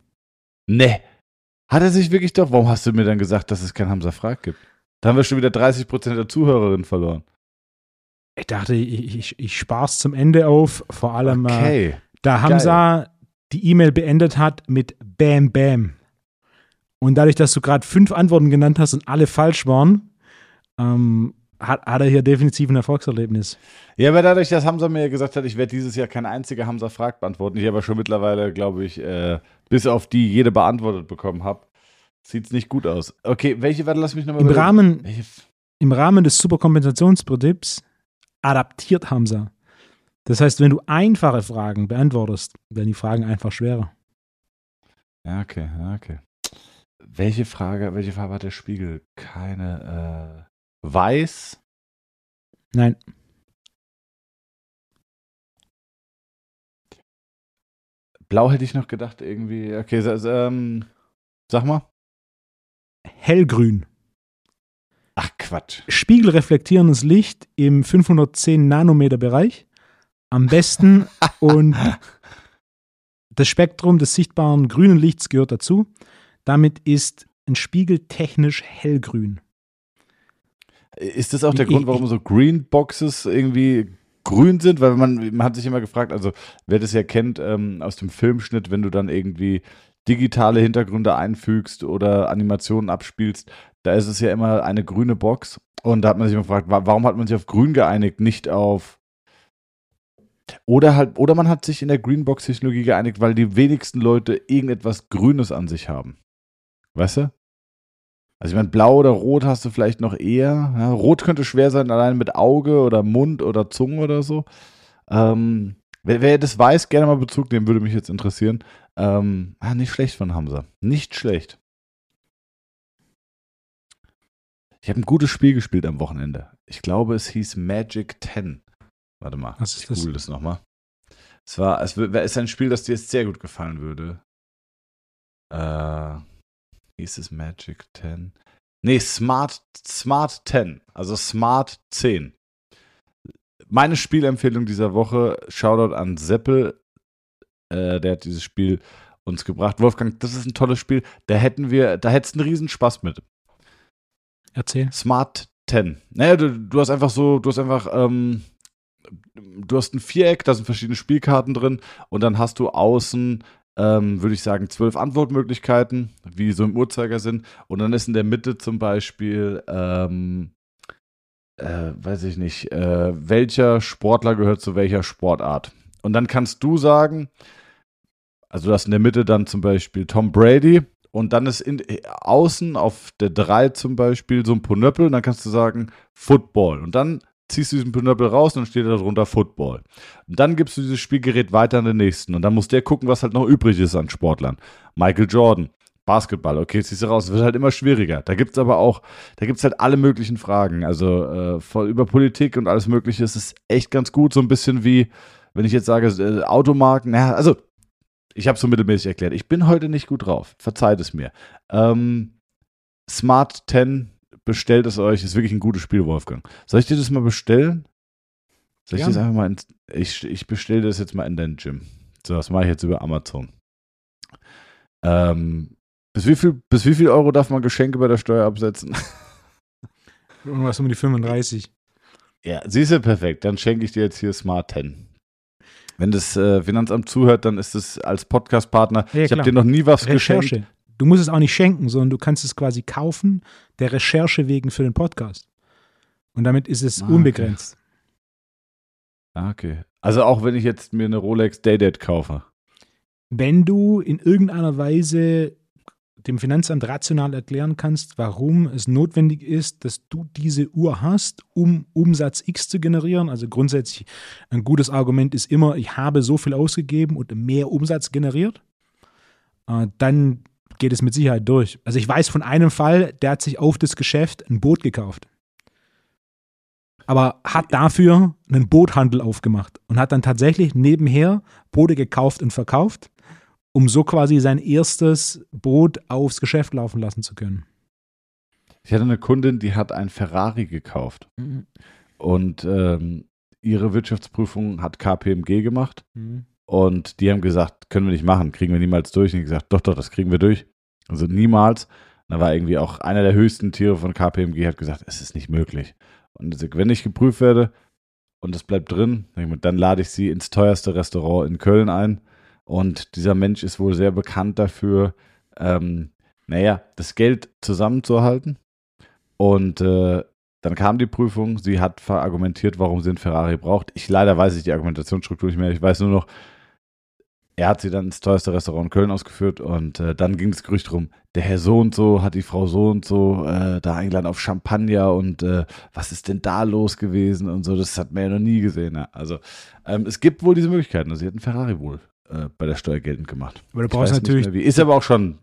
Nee. Hat er sich wirklich doch? Warum hast du mir dann gesagt, dass es kein Hamza Frag gibt? Da haben wir schon wieder 30% der Zuhörerinnen verloren. Ich dachte, ich, ich, ich spare es zum Ende auf. Vor allem, äh, okay. äh, da Hamza Geil. die E-Mail beendet hat mit Bam Bam. Und dadurch, dass du gerade fünf Antworten genannt hast und alle falsch waren, ähm, hat, hat er hier definitiv ein Erfolgserlebnis. Ja, aber dadurch, dass Hamza mir gesagt hat, ich werde dieses Jahr kein einziger Hamza fragt beantworten, ich aber schon mittlerweile, glaube ich, äh, bis auf die jede beantwortet bekommen habe, sieht es nicht gut aus. Okay, welche, warte, lass mich nochmal Im Rahmen, Im Rahmen des Superkompensationsprinzips adaptiert Hamza. Das heißt, wenn du einfache Fragen beantwortest, werden die Fragen einfach schwerer. Ja, okay, ja, okay. Welche Frage, welche Farbe hat der Spiegel? Keine, äh, weiß? Nein. Blau hätte ich noch gedacht, irgendwie. Okay, ähm, sag mal. Hellgrün. Ach Quatsch. Spiegelreflektierendes Licht im 510 Nanometer Bereich. Am besten und das Spektrum des sichtbaren grünen Lichts gehört dazu. Damit ist ein Spiegel technisch hellgrün. Ist das auch der ich, Grund, warum so Greenboxes irgendwie grün sind? Weil man, man hat sich immer gefragt, also wer das ja kennt ähm, aus dem Filmschnitt, wenn du dann irgendwie digitale Hintergründe einfügst oder Animationen abspielst, da ist es ja immer eine grüne Box. Und da hat man sich immer gefragt, warum hat man sich auf grün geeinigt, nicht auf oder halt, oder man hat sich in der Greenbox-Technologie geeinigt, weil die wenigsten Leute irgendetwas Grünes an sich haben. Weißt du? Also ich meine, blau oder rot hast du vielleicht noch eher. Ja, rot könnte schwer sein, allein mit Auge oder Mund oder Zunge oder so. Ähm, wer, wer, das weiß, gerne mal Bezug nehmen, würde mich jetzt interessieren. Ähm, ah, nicht schlecht von Hamza. Nicht schlecht. Ich habe ein gutes Spiel gespielt am Wochenende. Ich glaube, es hieß Magic 10. Warte mal, Was ist ich google das, das nochmal. Es war, es ist ein Spiel, das dir jetzt sehr gut gefallen würde. Äh, hieß es Magic 10? Nee, Smart, Smart 10, also Smart 10. Meine Spielempfehlung dieser Woche, Shoutout an Seppel, äh, der hat dieses Spiel uns gebracht. Wolfgang, das ist ein tolles Spiel. Da hätten wir, da hättest du einen riesen Spaß mit. Erzähl. Smart 10. Naja, du, du hast einfach so, du hast einfach, ähm, du hast ein Viereck, da sind verschiedene Spielkarten drin und dann hast du außen, ähm, würde ich sagen, zwölf Antwortmöglichkeiten, wie so im Uhrzeigersinn. Und dann ist in der Mitte zum Beispiel, ähm, äh, weiß ich nicht, äh, welcher Sportler gehört zu welcher Sportart. Und dann kannst du sagen, also du hast in der Mitte dann zum Beispiel Tom Brady und dann ist in, außen auf der 3 zum Beispiel so ein Ponöppel und dann kannst du sagen Football. Und dann ziehst du diesen Pinöppel raus und dann steht da drunter Football. Und dann gibst du dieses Spielgerät weiter an den nächsten und dann muss der gucken, was halt noch übrig ist an Sportlern. Michael Jordan, Basketball, okay, ziehst du raus. Es wird halt immer schwieriger. Da gibt es aber auch, da gibt es halt alle möglichen Fragen. Also äh, voll über Politik und alles Mögliche. Es ist echt ganz gut, so ein bisschen wie, wenn ich jetzt sage, äh, Automarken, naja, also ich habe es so mittelmäßig erklärt. Ich bin heute nicht gut drauf. Verzeiht es mir. Ähm, Smart 10 bestellt es euch. Ist wirklich ein gutes Spiel, Wolfgang. Soll ich dir das mal bestellen? Soll ich ja. das einfach mal in, ich, ich bestelle das jetzt mal in dein Gym. So, das mache ich jetzt über Amazon. Ähm, bis wie viel, bis wie viel Euro darf man Geschenke bei der Steuer absetzen? Irgendwas um die 35. Ja, siehst du, perfekt. Dann schenke ich dir jetzt hier Smart 10. Wenn das äh, Finanzamt zuhört, dann ist es als Podcast-Partner. Ja, ich habe dir noch nie was Recherche. geschenkt. Du musst es auch nicht schenken, sondern du kannst es quasi kaufen, der Recherche wegen für den Podcast. Und damit ist es Ah, okay. unbegrenzt. Ah, okay. Also auch wenn ich jetzt mir eine Rolex Daydate kaufe. Wenn du in irgendeiner Weise dem Finanzamt rational erklären kannst, warum es notwendig ist, dass du diese Uhr hast, um Umsatz X zu generieren. Also grundsätzlich ein gutes Argument ist immer, ich habe so viel ausgegeben und mehr Umsatz generiert. Äh, Dann geht es mit Sicherheit durch. Also ich weiß von einem Fall, der hat sich auf das Geschäft ein Boot gekauft. Aber hat dafür einen Boothandel aufgemacht und hat dann tatsächlich nebenher Boote gekauft und verkauft um so quasi sein erstes Boot aufs Geschäft laufen lassen zu können. Ich hatte eine Kundin, die hat ein Ferrari gekauft. Und ähm, ihre Wirtschaftsprüfung hat KPMG gemacht. Und die haben gesagt, können wir nicht machen, kriegen wir niemals durch. Und ich gesagt, doch, doch, das kriegen wir durch. Also niemals. Da war irgendwie auch einer der höchsten Tiere von KPMG, hat gesagt, es ist nicht möglich. Und wenn ich geprüft werde und es bleibt drin, dann lade ich sie ins teuerste Restaurant in Köln ein. Und dieser Mensch ist wohl sehr bekannt dafür, ähm, naja, das Geld zusammenzuhalten. Und äh, dann kam die Prüfung, sie hat verargumentiert, warum sie einen Ferrari braucht. Ich leider weiß ich die Argumentationsstruktur nicht mehr. Ich weiß nur noch, er hat sie dann ins teuerste Restaurant in Köln ausgeführt und äh, dann ging das Gerücht rum, der Herr so und so hat die Frau so und so äh, da eingeladen auf Champagner und äh, was ist denn da los gewesen und so, das hat man ja noch nie gesehen. Ja. Also ähm, es gibt wohl diese Möglichkeiten. Also sie hat einen Ferrari wohl äh, bei der Steuer geltend gemacht. Aber du brauchst natürlich, mehr. Ist aber auch schon,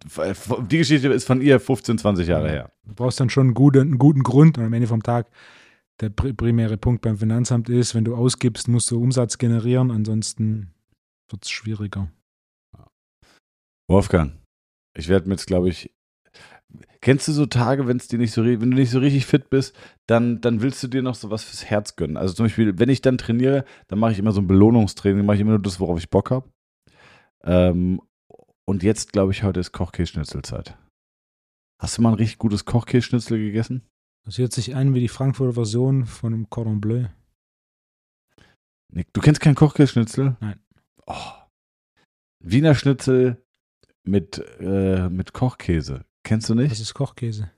die Geschichte ist von ihr 15, 20 Jahre her. du brauchst dann schon einen guten, einen guten Grund und am Ende vom Tag der pri- primäre Punkt beim Finanzamt ist, wenn du ausgibst, musst du Umsatz generieren, ansonsten wird es schwieriger. Wolfgang, ich werde mir jetzt, glaube ich, kennst du so Tage, wenn es dir nicht so, wenn du nicht so richtig fit bist, dann, dann willst du dir noch so was fürs Herz gönnen. Also zum Beispiel, wenn ich dann trainiere, dann mache ich immer so ein Belohnungstraining, mache ich immer nur das, worauf ich Bock habe. Ähm, und jetzt, glaube ich, heute ist Kochkässchnitzelzeit. Hast du mal ein richtig gutes Kochkässchnitzel gegessen? Das hört sich an wie die Frankfurter Version von einem Cordon Bleu. Nick, du kennst kein Kochkässchnitzel? Nein. Oh. Wiener Schnitzel mit, äh, mit Kochkäse. Kennst du nicht? Das ist Kochkäse.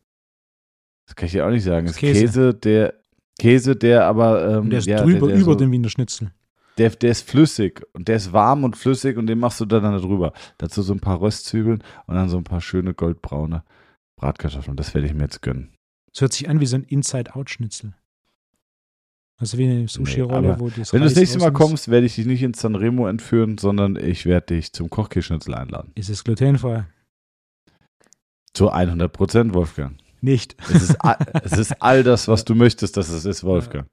Das kann ich dir auch nicht sagen. Das ist Käse. Käse, der Käse, der aber ähm, der ist ja, drüber, der, der, über so, dem Wiener Schnitzel. der, der ist flüssig und der ist warm und flüssig und den machst du dann da drüber. Dazu so ein paar Röstzwiebeln und dann so ein paar schöne goldbraune Bratkartoffeln. Das werde ich mir jetzt gönnen. Das hört sich an wie so ein Inside-Out-Schnitzel. Also wie eine Sushi-Rolle, aber wo das Wenn du das Reis nächste Mal kommst, werde ich dich nicht ins Sanremo entführen, sondern ich werde dich zum Kochkässchnitzel einladen. Ist es glutenfrei? Zu 100 Prozent, Wolfgang. Nicht. Es ist, all, es ist all das, was du möchtest, dass es ist, Wolfgang.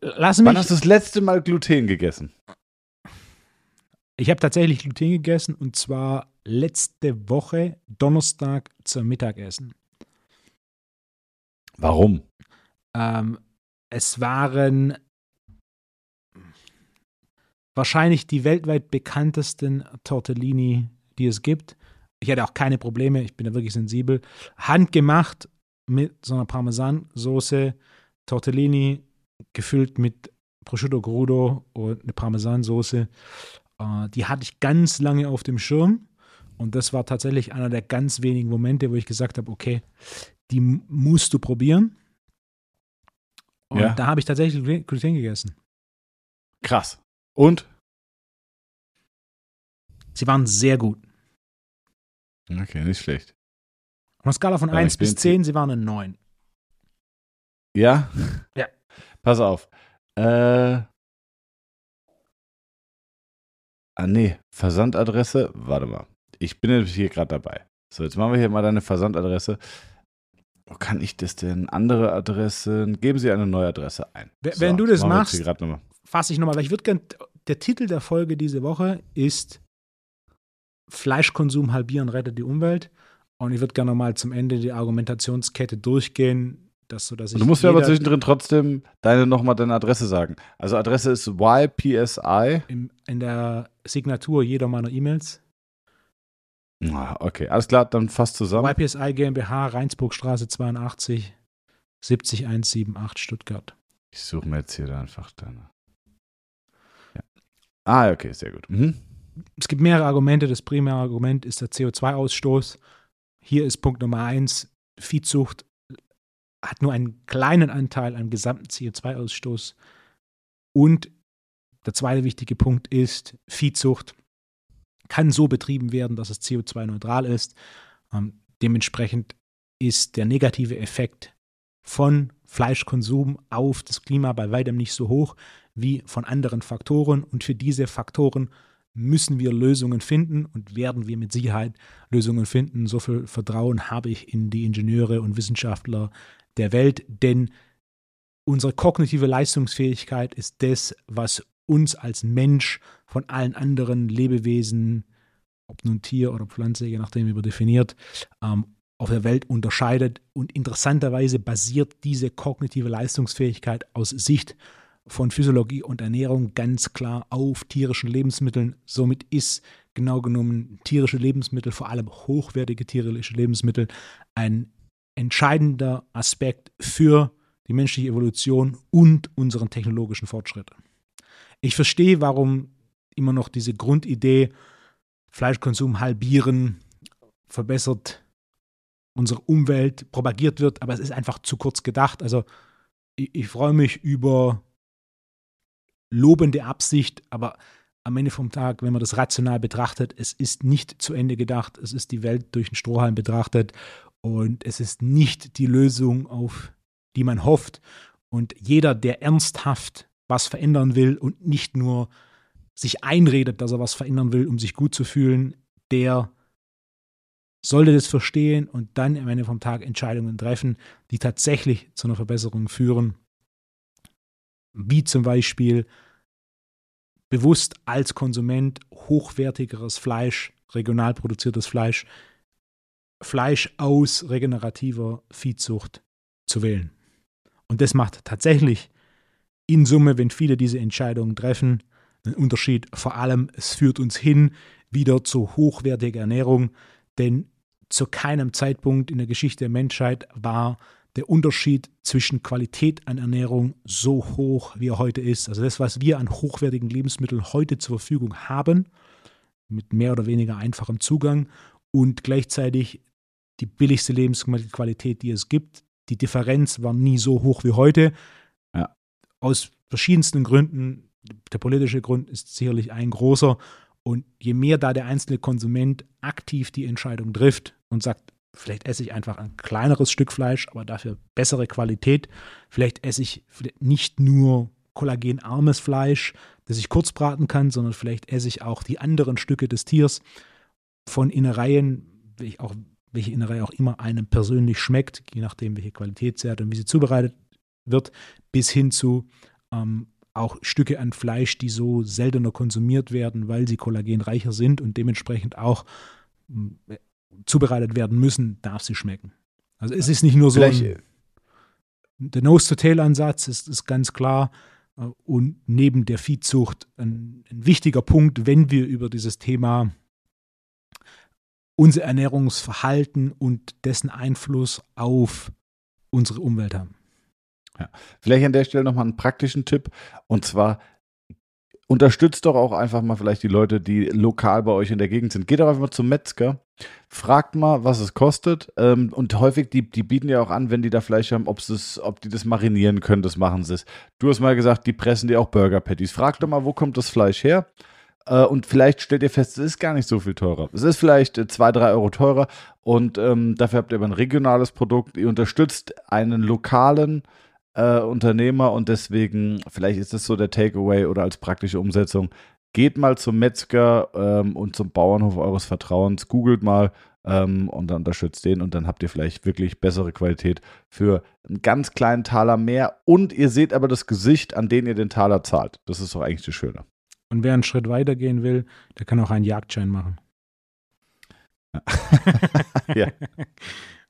Lass Wann mich. hast du das letzte Mal Gluten gegessen? Ich habe tatsächlich Gluten gegessen und zwar letzte Woche Donnerstag zum Mittagessen. Warum? Ähm, es waren wahrscheinlich die weltweit bekanntesten Tortellini, die es gibt. Ich hatte auch keine Probleme, ich bin da wirklich sensibel. Handgemacht mit so einer Parmesansoße, Tortellini gefüllt mit Prosciutto Crudo und eine Parmesansoße. Äh, die hatte ich ganz lange auf dem Schirm. Und das war tatsächlich einer der ganz wenigen Momente, wo ich gesagt habe, okay, die musst du probieren. Und Ja. da habe ich tatsächlich Gluten- gegessen. Krass. Und? Sie waren sehr gut. Okay, nicht schlecht. Auf einer Skala von Aber 1 ich bin bis 10, sie waren eine 9. Ja? Ja. Pass auf. Äh. Ah, nee. Versandadresse. Warte mal. Ich bin nämlich hier gerade dabei. So, jetzt machen wir hier mal deine Versandadresse. Wo kann ich das denn? Andere Adressen. Geben Sie eine neue Adresse ein. Wenn- So, wenn du das machst-. Fasse ich nochmal, weil ich würde gern, der Titel der Folge diese Woche ist Fleischkonsum halbieren rettet die Umwelt. Und ich würde gerne nochmal zum Ende die Argumentationskette durchgehen, Das, so, dass du musst mir aber zwischendrin trotzdem deine nochmal deine Adresse sagen. Also Adresse ist YPSI. In, in der Signatur jeder meiner E-Mails. Ah, okay, alles klar, dann fast zusammen. YPSI GmbH, Rheinsburgstraße 82, 70178 Stuttgart. Ich suche mir jetzt hier einfach deine. Ja. Ah, okay, sehr gut. Mhm. Es gibt mehrere Argumente. Das primäre Argument ist der CO2-Ausstoß. Hier ist Punkt Nummer eins: Viehzucht hat nur einen kleinen Anteil am gesamten CO2-Ausstoß. Und der zweite wichtige Punkt ist, Viehzucht kann so betrieben werden, dass es CO2-neutral ist. Ähm, dementsprechend ist der negative Effekt von Fleischkonsum auf das Klima bei weitem nicht so hoch wie von anderen Faktoren. Und für diese Faktoren müssen wir Lösungen finden und werden wir mit Sicherheit Lösungen finden. So viel Vertrauen habe ich in die Ingenieure und Wissenschaftler der Welt, denn unsere kognitive Leistungsfähigkeit ist das, was uns als Mensch von allen anderen Lebewesen, ob nun Tier oder Pflanze, je nachdem wie man definiert, ähm, auf der Welt unterscheidet. Und interessanterweise basiert diese kognitive Leistungsfähigkeit aus Sicht von Physiologie und Ernährung ganz klar auf tierischen Lebensmitteln. Somit ist genau genommen tierische Lebensmittel, vor allem hochwertige tierische Lebensmittel, ein entscheidender Aspekt für die menschliche Evolution und unseren technologischen Fortschritt. Ich verstehe, warum immer noch diese Grundidee, Fleischkonsum halbieren, verbessert unsere Umwelt, propagiert wird, aber es ist einfach zu kurz gedacht. Also ich, ich freue mich über lobende Absicht, aber am Ende vom Tag, wenn man das rational betrachtet, es ist nicht zu Ende gedacht, es ist die Welt durch den Strohhalm betrachtet und es ist nicht die Lösung, auf die man hofft. Und jeder, der ernsthaft was verändern will und nicht nur sich einredet, dass er was verändern will, um sich gut zu fühlen, der sollte das verstehen und dann am Ende vom Tag Entscheidungen treffen, die tatsächlich zu einer Verbesserung führen. Wie zum Beispiel bewusst als Konsument hochwertigeres Fleisch, regional produziertes Fleisch, Fleisch aus regenerativer Viehzucht zu wählen. Und das macht tatsächlich in Summe, wenn viele diese Entscheidungen treffen, einen Unterschied. Vor allem, es führt uns hin wieder zu hochwertiger Ernährung, denn zu keinem Zeitpunkt in der Geschichte der Menschheit war der Unterschied zwischen Qualität an Ernährung so hoch, wie er heute ist. Also das, was wir an hochwertigen Lebensmitteln heute zur Verfügung haben, mit mehr oder weniger einfachem Zugang und gleichzeitig die billigste Lebensqualität, die es gibt. Die Differenz war nie so hoch wie heute. Aus verschiedensten Gründen. Der politische Grund ist sicherlich ein großer. Und je mehr da der einzelne Konsument aktiv die Entscheidung trifft und sagt, vielleicht esse ich einfach ein kleineres Stück Fleisch, aber dafür bessere Qualität. Vielleicht esse ich nicht nur kollagenarmes Fleisch, das ich kurz braten kann, sondern vielleicht esse ich auch die anderen Stücke des Tiers von Innereien, auch welche Innerei auch immer einem persönlich schmeckt, je nachdem, welche Qualität sie hat und wie sie zubereitet wird, bis hin zu ähm, auch Stücke an Fleisch, die so seltener konsumiert werden, weil sie kollagenreicher sind und dementsprechend auch äh, zubereitet werden müssen, darf sie schmecken. Also es ist nicht nur so ein, der Nose-to-Tail-Ansatz ist, ist ganz klar äh, und neben der Viehzucht ein, ein wichtiger Punkt, wenn wir über dieses Thema unser Ernährungsverhalten und dessen Einfluss auf unsere Umwelt haben. Ja. Vielleicht an der Stelle nochmal einen praktischen Tipp und zwar unterstützt doch auch einfach mal vielleicht die Leute, die lokal bei euch in der Gegend sind. Geht doch einfach mal zum Metzger, fragt mal, was es kostet ähm, und häufig, die, die bieten ja auch an, wenn die da Fleisch haben, es, ob die das marinieren können, das machen sie es. Du hast mal gesagt, die pressen dir auch Burger Patties. Frag doch mal, wo kommt das Fleisch her? Äh, und vielleicht stellt ihr fest, es ist gar nicht so viel teurer. Es ist vielleicht äh, zwei, drei Euro teurer und ähm, dafür habt ihr aber ein regionales Produkt. Ihr unterstützt einen lokalen äh, Unternehmer und deswegen, vielleicht ist das so der Takeaway oder als praktische Umsetzung. Geht mal zum Metzger ähm, und zum Bauernhof eures Vertrauens, googelt mal ähm, und dann unterstützt den und dann habt ihr vielleicht wirklich bessere Qualität für einen ganz kleinen Taler mehr und ihr seht aber das Gesicht, an dem ihr den Taler zahlt. Das ist doch eigentlich das Schöne. Und wer einen Schritt weiter gehen will, der kann auch einen Jagdschein machen. ja.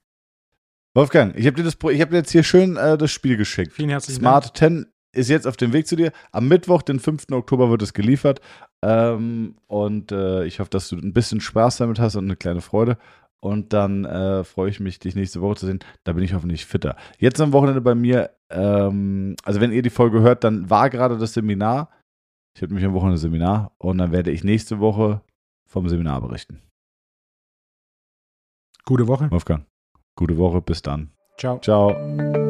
Wolfgang, ich habe dir, das Pro- ich hab dir jetzt hier schön äh, das Spiel geschickt. Vielen herzlichen Smart 10 ist jetzt auf dem Weg zu dir. Am Mittwoch, den 5. Oktober, wird es geliefert. Ähm, und äh, ich hoffe, dass du ein bisschen Spaß damit hast und eine kleine Freude. Und dann äh, freue ich mich, dich nächste Woche zu sehen. Da bin ich hoffentlich fitter. Jetzt am Wochenende bei mir, ähm, also wenn ihr die Folge hört, dann war gerade das Seminar. Ich hatte mich am Wochenende Seminar und dann werde ich nächste Woche vom Seminar berichten. Gute Woche. Wolfgang, gute Woche, bis dann. Ciao. Ciao.